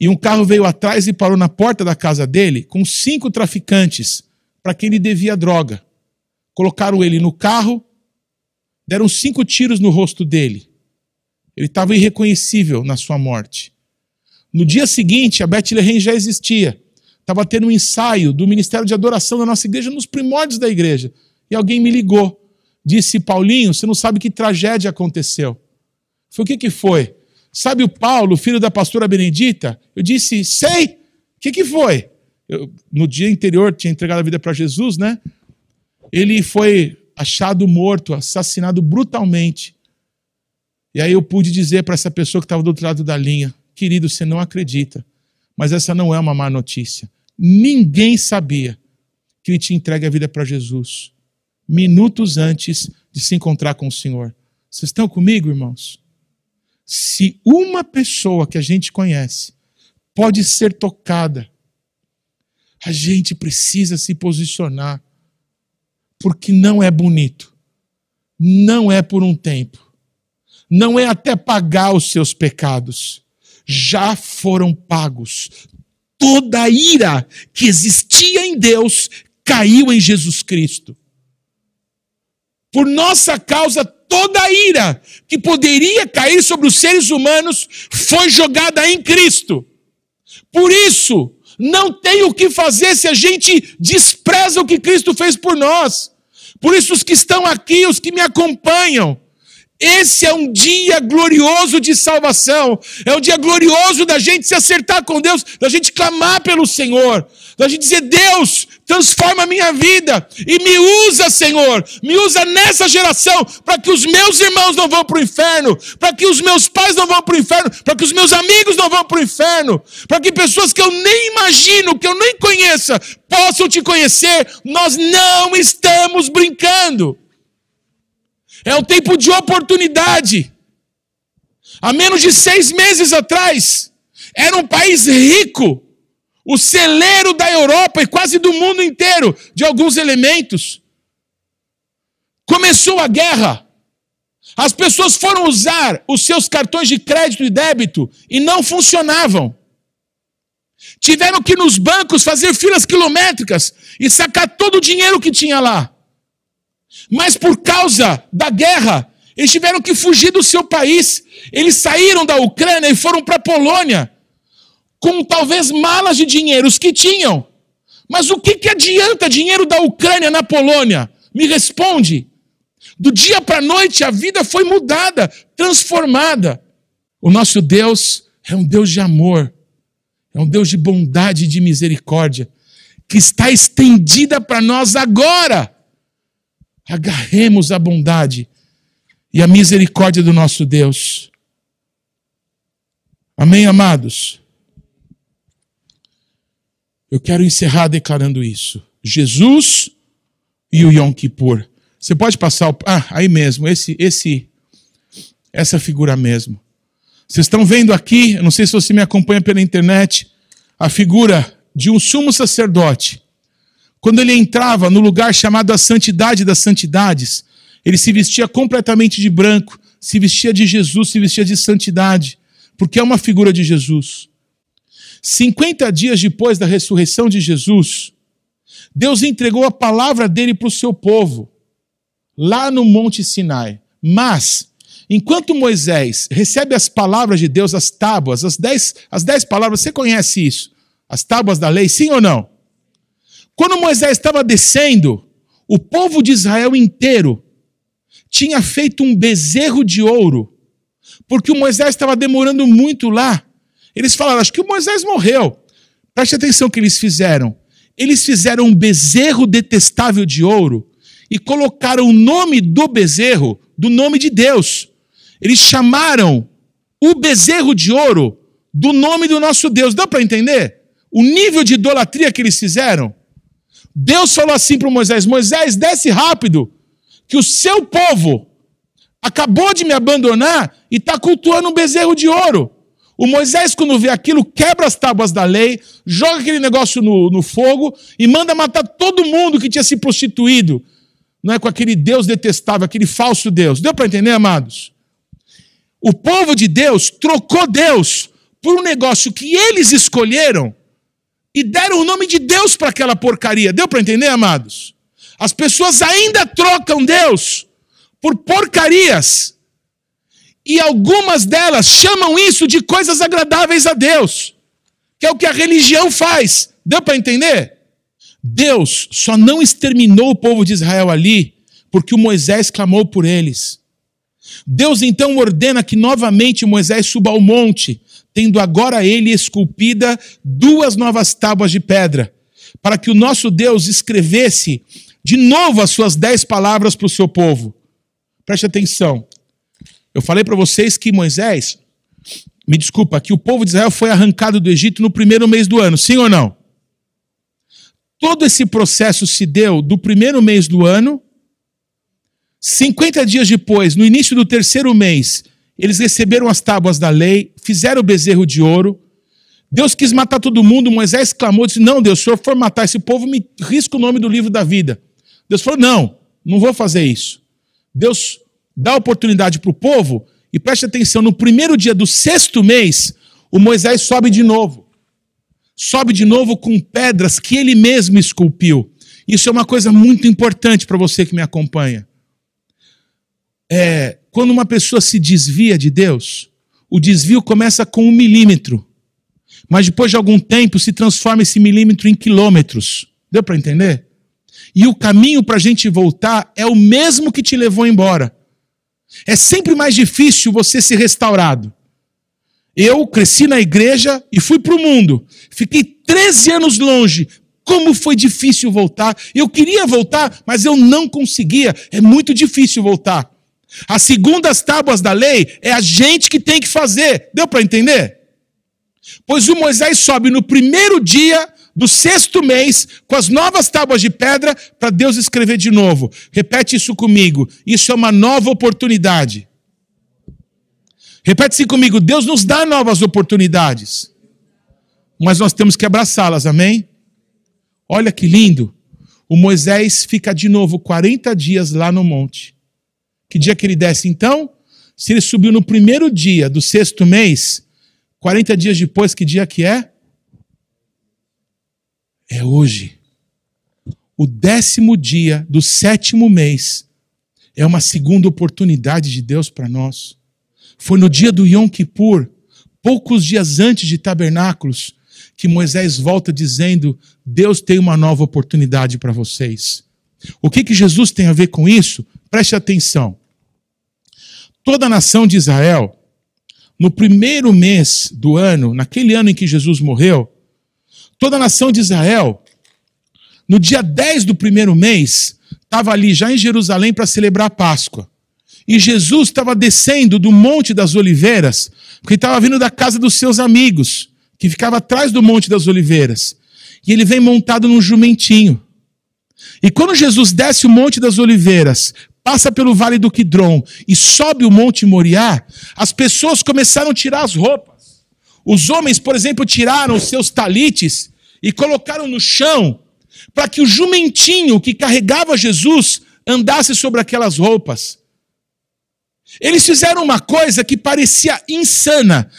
e um carro veio atrás e parou na porta da casa dele com cinco traficantes para quem ele devia droga. Colocaram ele no carro, deram cinco tiros no rosto dele. Ele estava irreconhecível na sua morte. No dia seguinte, a Bethlehem já existia. Estava tendo um ensaio do Ministério de Adoração da nossa igreja, nos primórdios da igreja. E alguém me ligou. Disse, Paulinho, você não sabe que tragédia aconteceu. Foi o que, que foi? Sabe o Paulo, filho da pastora Benedita? Eu disse, sei. O que, que foi? Eu, no dia anterior tinha entregado a vida para Jesus, né? Ele foi achado morto, assassinado brutalmente. E aí eu pude dizer para essa pessoa que estava do outro lado da linha: querido, você não acredita, mas essa não é uma má notícia. Ninguém sabia que ele tinha entregue a vida para Jesus minutos antes de se encontrar com o Senhor. Vocês estão comigo, irmãos? Se uma pessoa que a gente conhece pode ser tocada, a gente precisa se posicionar, porque não é bonito, não é por um tempo, não é até pagar os seus pecados, já foram pagos. Toda a ira que existia em Deus caiu em Jesus Cristo. Por nossa causa, toda a ira que poderia cair sobre os seres humanos foi jogada em Cristo. Por isso, não tem o que fazer se a gente despreza o que Cristo fez por nós. Por isso, os que estão aqui, os que me acompanham, esse é um dia glorioso de salvação. É um dia glorioso da gente se acertar com Deus, da gente clamar pelo Senhor, da gente dizer: Deus, transforma a minha vida e me usa, Senhor. Me usa nessa geração para que os meus irmãos não vão para o inferno, para que os meus pais não vão para o inferno, para que os meus amigos não vão para o inferno, para que pessoas que eu nem imagino, que eu nem conheça, possam te conhecer. Nós não estamos brincando. É um tempo de oportunidade. Há menos de seis meses atrás, era um país rico, o celeiro da Europa e quase do mundo inteiro de alguns elementos. Começou a guerra. As pessoas foram usar os seus cartões de crédito e débito e não funcionavam. Tiveram que ir nos bancos fazer filas quilométricas e sacar todo o dinheiro que tinha lá. Mas por causa da guerra, eles tiveram que fugir do seu país. Eles saíram da Ucrânia e foram para a Polônia, com talvez malas de dinheiro, os que tinham. Mas o que, que adianta dinheiro da Ucrânia na Polônia? Me responde. Do dia para a noite a vida foi mudada, transformada. O nosso Deus é um Deus de amor, é um Deus de bondade e de misericórdia, que está estendida para nós agora agarremos a bondade e a misericórdia do nosso Deus. Amém, amados? Eu quero encerrar declarando isso. Jesus e o Yom Kippur. Você pode passar o... Ah, aí mesmo, esse, esse, essa figura mesmo. Vocês estão vendo aqui, não sei se você me acompanha pela internet, a figura de um sumo sacerdote quando ele entrava no lugar chamado a Santidade das Santidades, ele se vestia completamente de branco, se vestia de Jesus, se vestia de santidade, porque é uma figura de Jesus. 50 dias depois da ressurreição de Jesus, Deus entregou a palavra dele para o seu povo, lá no Monte Sinai. Mas, enquanto Moisés recebe as palavras de Deus, as tábuas, as dez, as dez palavras, você conhece isso? As tábuas da lei, sim ou não? Quando Moisés estava descendo, o povo de Israel inteiro tinha feito um bezerro de ouro, porque o Moisés estava demorando muito lá. Eles falaram: Acho que o Moisés morreu. Preste atenção o que eles fizeram. Eles fizeram um bezerro detestável de ouro e colocaram o nome do bezerro do nome de Deus. Eles chamaram o bezerro de ouro do nome do nosso Deus. Dá para entender? O nível de idolatria que eles fizeram? Deus falou assim para Moisés: Moisés, desce rápido, que o seu povo acabou de me abandonar e está cultuando um bezerro de ouro. O Moisés, quando vê aquilo, quebra as tábuas da lei, joga aquele negócio no, no fogo e manda matar todo mundo que tinha se prostituído. Não é com aquele Deus detestável, aquele falso Deus. Deu para entender, amados? O povo de Deus trocou Deus por um negócio que eles escolheram e deram o nome de Deus para aquela porcaria. Deu para entender, amados? As pessoas ainda trocam Deus por porcarias. E algumas delas chamam isso de coisas agradáveis a Deus, que é o que a religião faz. Deu para entender? Deus só não exterminou o povo de Israel ali porque o Moisés clamou por eles. Deus então ordena que novamente Moisés suba ao monte tendo agora ele esculpida duas novas tábuas de pedra, para que o nosso Deus escrevesse de novo as suas dez palavras para o seu povo. Preste atenção. Eu falei para vocês que Moisés, me desculpa, que o povo de Israel foi arrancado do Egito no primeiro mês do ano, sim ou não? Todo esse processo se deu do primeiro mês do ano, 50 dias depois, no início do terceiro mês, eles receberam as tábuas da lei, fizeram o bezerro de ouro. Deus quis matar todo mundo. Moisés clamou, disse: Não, Deus, se senhor for matar esse povo, me risca o nome do livro da vida. Deus falou: Não, não vou fazer isso. Deus dá oportunidade para o povo, e preste atenção: no primeiro dia do sexto mês, o Moisés sobe de novo. Sobe de novo com pedras que ele mesmo esculpiu. Isso é uma coisa muito importante para você que me acompanha. é, quando uma pessoa se desvia de Deus, o desvio começa com um milímetro, mas depois de algum tempo se transforma esse milímetro em quilômetros. Deu para entender? E o caminho para a gente voltar é o mesmo que te levou embora. É sempre mais difícil você ser restaurado. Eu cresci na igreja e fui para o mundo. Fiquei 13 anos longe. Como foi difícil voltar. Eu queria voltar, mas eu não conseguia. É muito difícil voltar. As segundas tábuas da lei é a gente que tem que fazer. Deu para entender? Pois o Moisés sobe no primeiro dia do sexto mês com as novas tábuas de pedra para Deus escrever de novo. Repete isso comigo. Isso é uma nova oportunidade. Repete-se comigo. Deus nos dá novas oportunidades. Mas nós temos que abraçá-las, amém? Olha que lindo. O Moisés fica de novo 40 dias lá no monte. Que dia que ele desce então? Se ele subiu no primeiro dia do sexto mês, 40 dias depois, que dia que é? É hoje. O décimo dia do sétimo mês é uma segunda oportunidade de Deus para nós. Foi no dia do Yom Kippur, poucos dias antes de tabernáculos, que Moisés volta dizendo: Deus tem uma nova oportunidade para vocês. O que, que Jesus tem a ver com isso? Preste atenção. Toda a nação de Israel, no primeiro mês do ano, naquele ano em que Jesus morreu, Toda a nação de Israel, no dia 10 do primeiro mês, estava ali já em Jerusalém para celebrar a Páscoa. E Jesus estava descendo do Monte das Oliveiras, porque estava vindo da casa dos seus amigos, que ficava atrás do Monte das Oliveiras. E ele vem montado num jumentinho. E quando Jesus desce o Monte das Oliveiras, passa pelo Vale do Quidron e sobe o Monte Moriá, as pessoas começaram a tirar as roupas. Os homens, por exemplo, tiraram seus talites e colocaram no chão para que o jumentinho que carregava Jesus andasse sobre aquelas roupas. Eles fizeram uma coisa que parecia insana.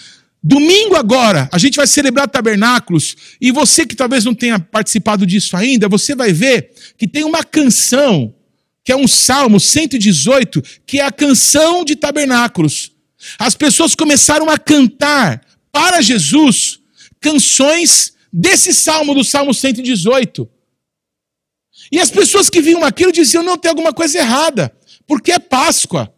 Domingo agora, a gente vai celebrar tabernáculos, e você que talvez não tenha participado disso ainda, você vai ver que tem uma canção, que é um salmo 118, que é a canção de tabernáculos. As pessoas começaram a cantar para Jesus canções desse salmo, do Salmo 118. E as pessoas que viam aquilo diziam: não, tem alguma coisa errada, porque é Páscoa.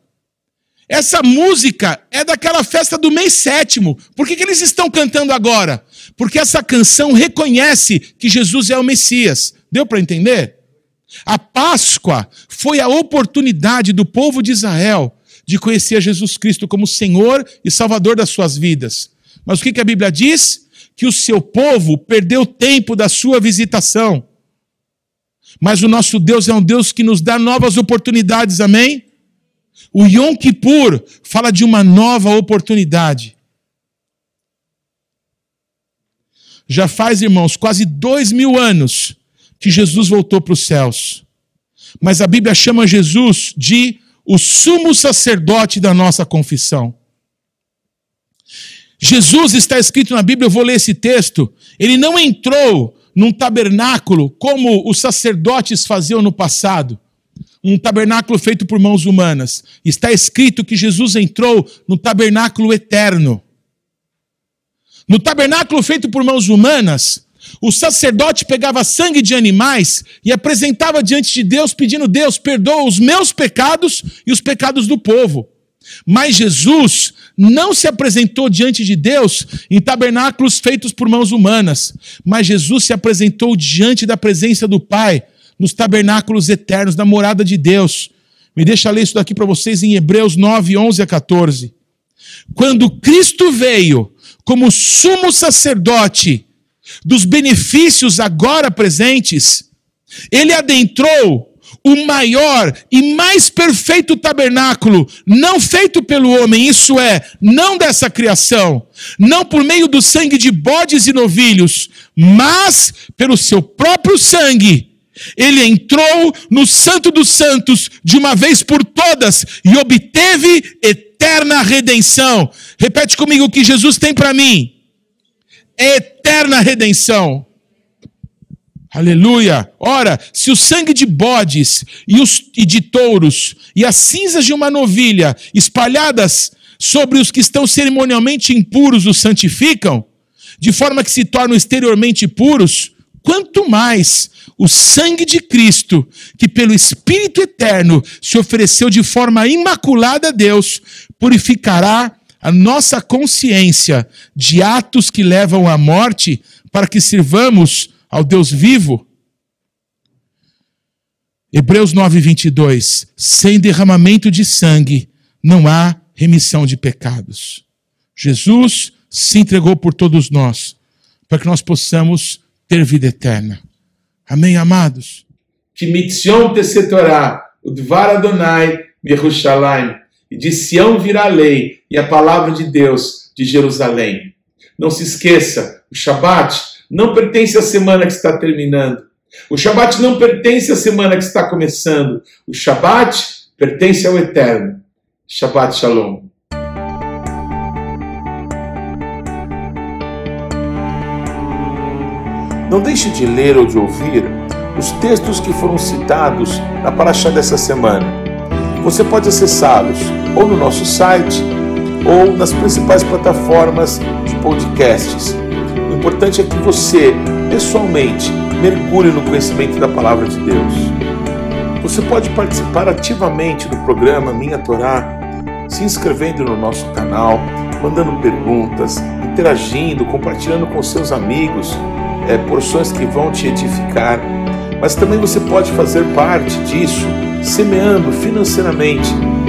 Essa música é daquela festa do mês sétimo. Por que, que eles estão cantando agora? Porque essa canção reconhece que Jesus é o Messias. Deu para entender? A Páscoa foi a oportunidade do povo de Israel de conhecer Jesus Cristo como Senhor e Salvador das suas vidas. Mas o que, a Bíblia diz? Que o seu povo perdeu tempo da sua visitação. Mas o nosso Deus é um Deus que nos dá novas oportunidades, amém? O Yom Kippur fala de uma nova oportunidade. Já faz, irmãos, quase dois mil anos que Jesus voltou para os céus. Mas a Bíblia chama Jesus de o sumo sacerdote da nossa confissão. Jesus está escrito na Bíblia, eu vou ler esse texto. Ele não entrou num tabernáculo como os sacerdotes faziam no passado, um tabernáculo feito por mãos humanas. Está escrito que Jesus entrou no tabernáculo eterno. No tabernáculo feito por mãos humanas, o sacerdote pegava sangue de animais e apresentava diante de Deus, pedindo: Deus, perdoa os meus pecados e os pecados do povo. Mas Jesus não se apresentou diante de Deus em tabernáculos feitos por mãos humanas, mas Jesus se apresentou diante da presença do Pai, nos tabernáculos eternos, na morada de Deus. Me deixa ler isso daqui para vocês em Hebreus 9, 11 a 14. Quando Cristo veio como sumo sacerdote dos benefícios agora presentes, ele adentrou o maior e mais perfeito tabernáculo, não feito pelo homem, isso é, não dessa criação, não por meio do sangue de bodes e novilhos, mas pelo seu próprio sangue. Ele entrou no Santo dos Santos de uma vez por todas e obteve eterna redenção. Repete comigo o que Jesus tem para mim: eterna redenção. Aleluia! Ora, se o sangue de bodes e, os, e de touros e as cinzas de uma novilha espalhadas sobre os que estão cerimonialmente impuros os santificam, de forma que se tornam exteriormente puros, quanto mais o sangue de Cristo, que pelo Espírito eterno se ofereceu de forma imaculada a Deus, purificará a nossa consciência de atos que levam à morte, para que sirvamos ao Deus vivo. Hebreus 9, 22. Sem derramamento de sangue não há remissão de pecados. Jesus se entregou por todos nós, para que nós possamos ter vida eterna. Amém, amados? Que mitzion te Torá, o Dvar Adonai, Yerushalayim, e de Sião virá a lei e a palavra de Deus de Jerusalém. Não se esqueça, o Shabat não pertence à semana que está terminando. O Shabat não pertence à semana que está começando. O Shabat pertence ao Eterno. Shabbat Shalom. Não deixe de ler ou de ouvir os textos que foram citados na Paraxá dessa semana. Você pode acessá-los ou no nosso site ou nas principais plataformas de podcasts o importante é que você, pessoalmente, mergulhe no conhecimento da palavra de Deus. Você pode participar ativamente do programa Minha Torá, se inscrevendo no nosso canal, mandando perguntas, interagindo, compartilhando com seus amigos é, porções que vão te edificar. Mas também você pode fazer parte disso, semeando financeiramente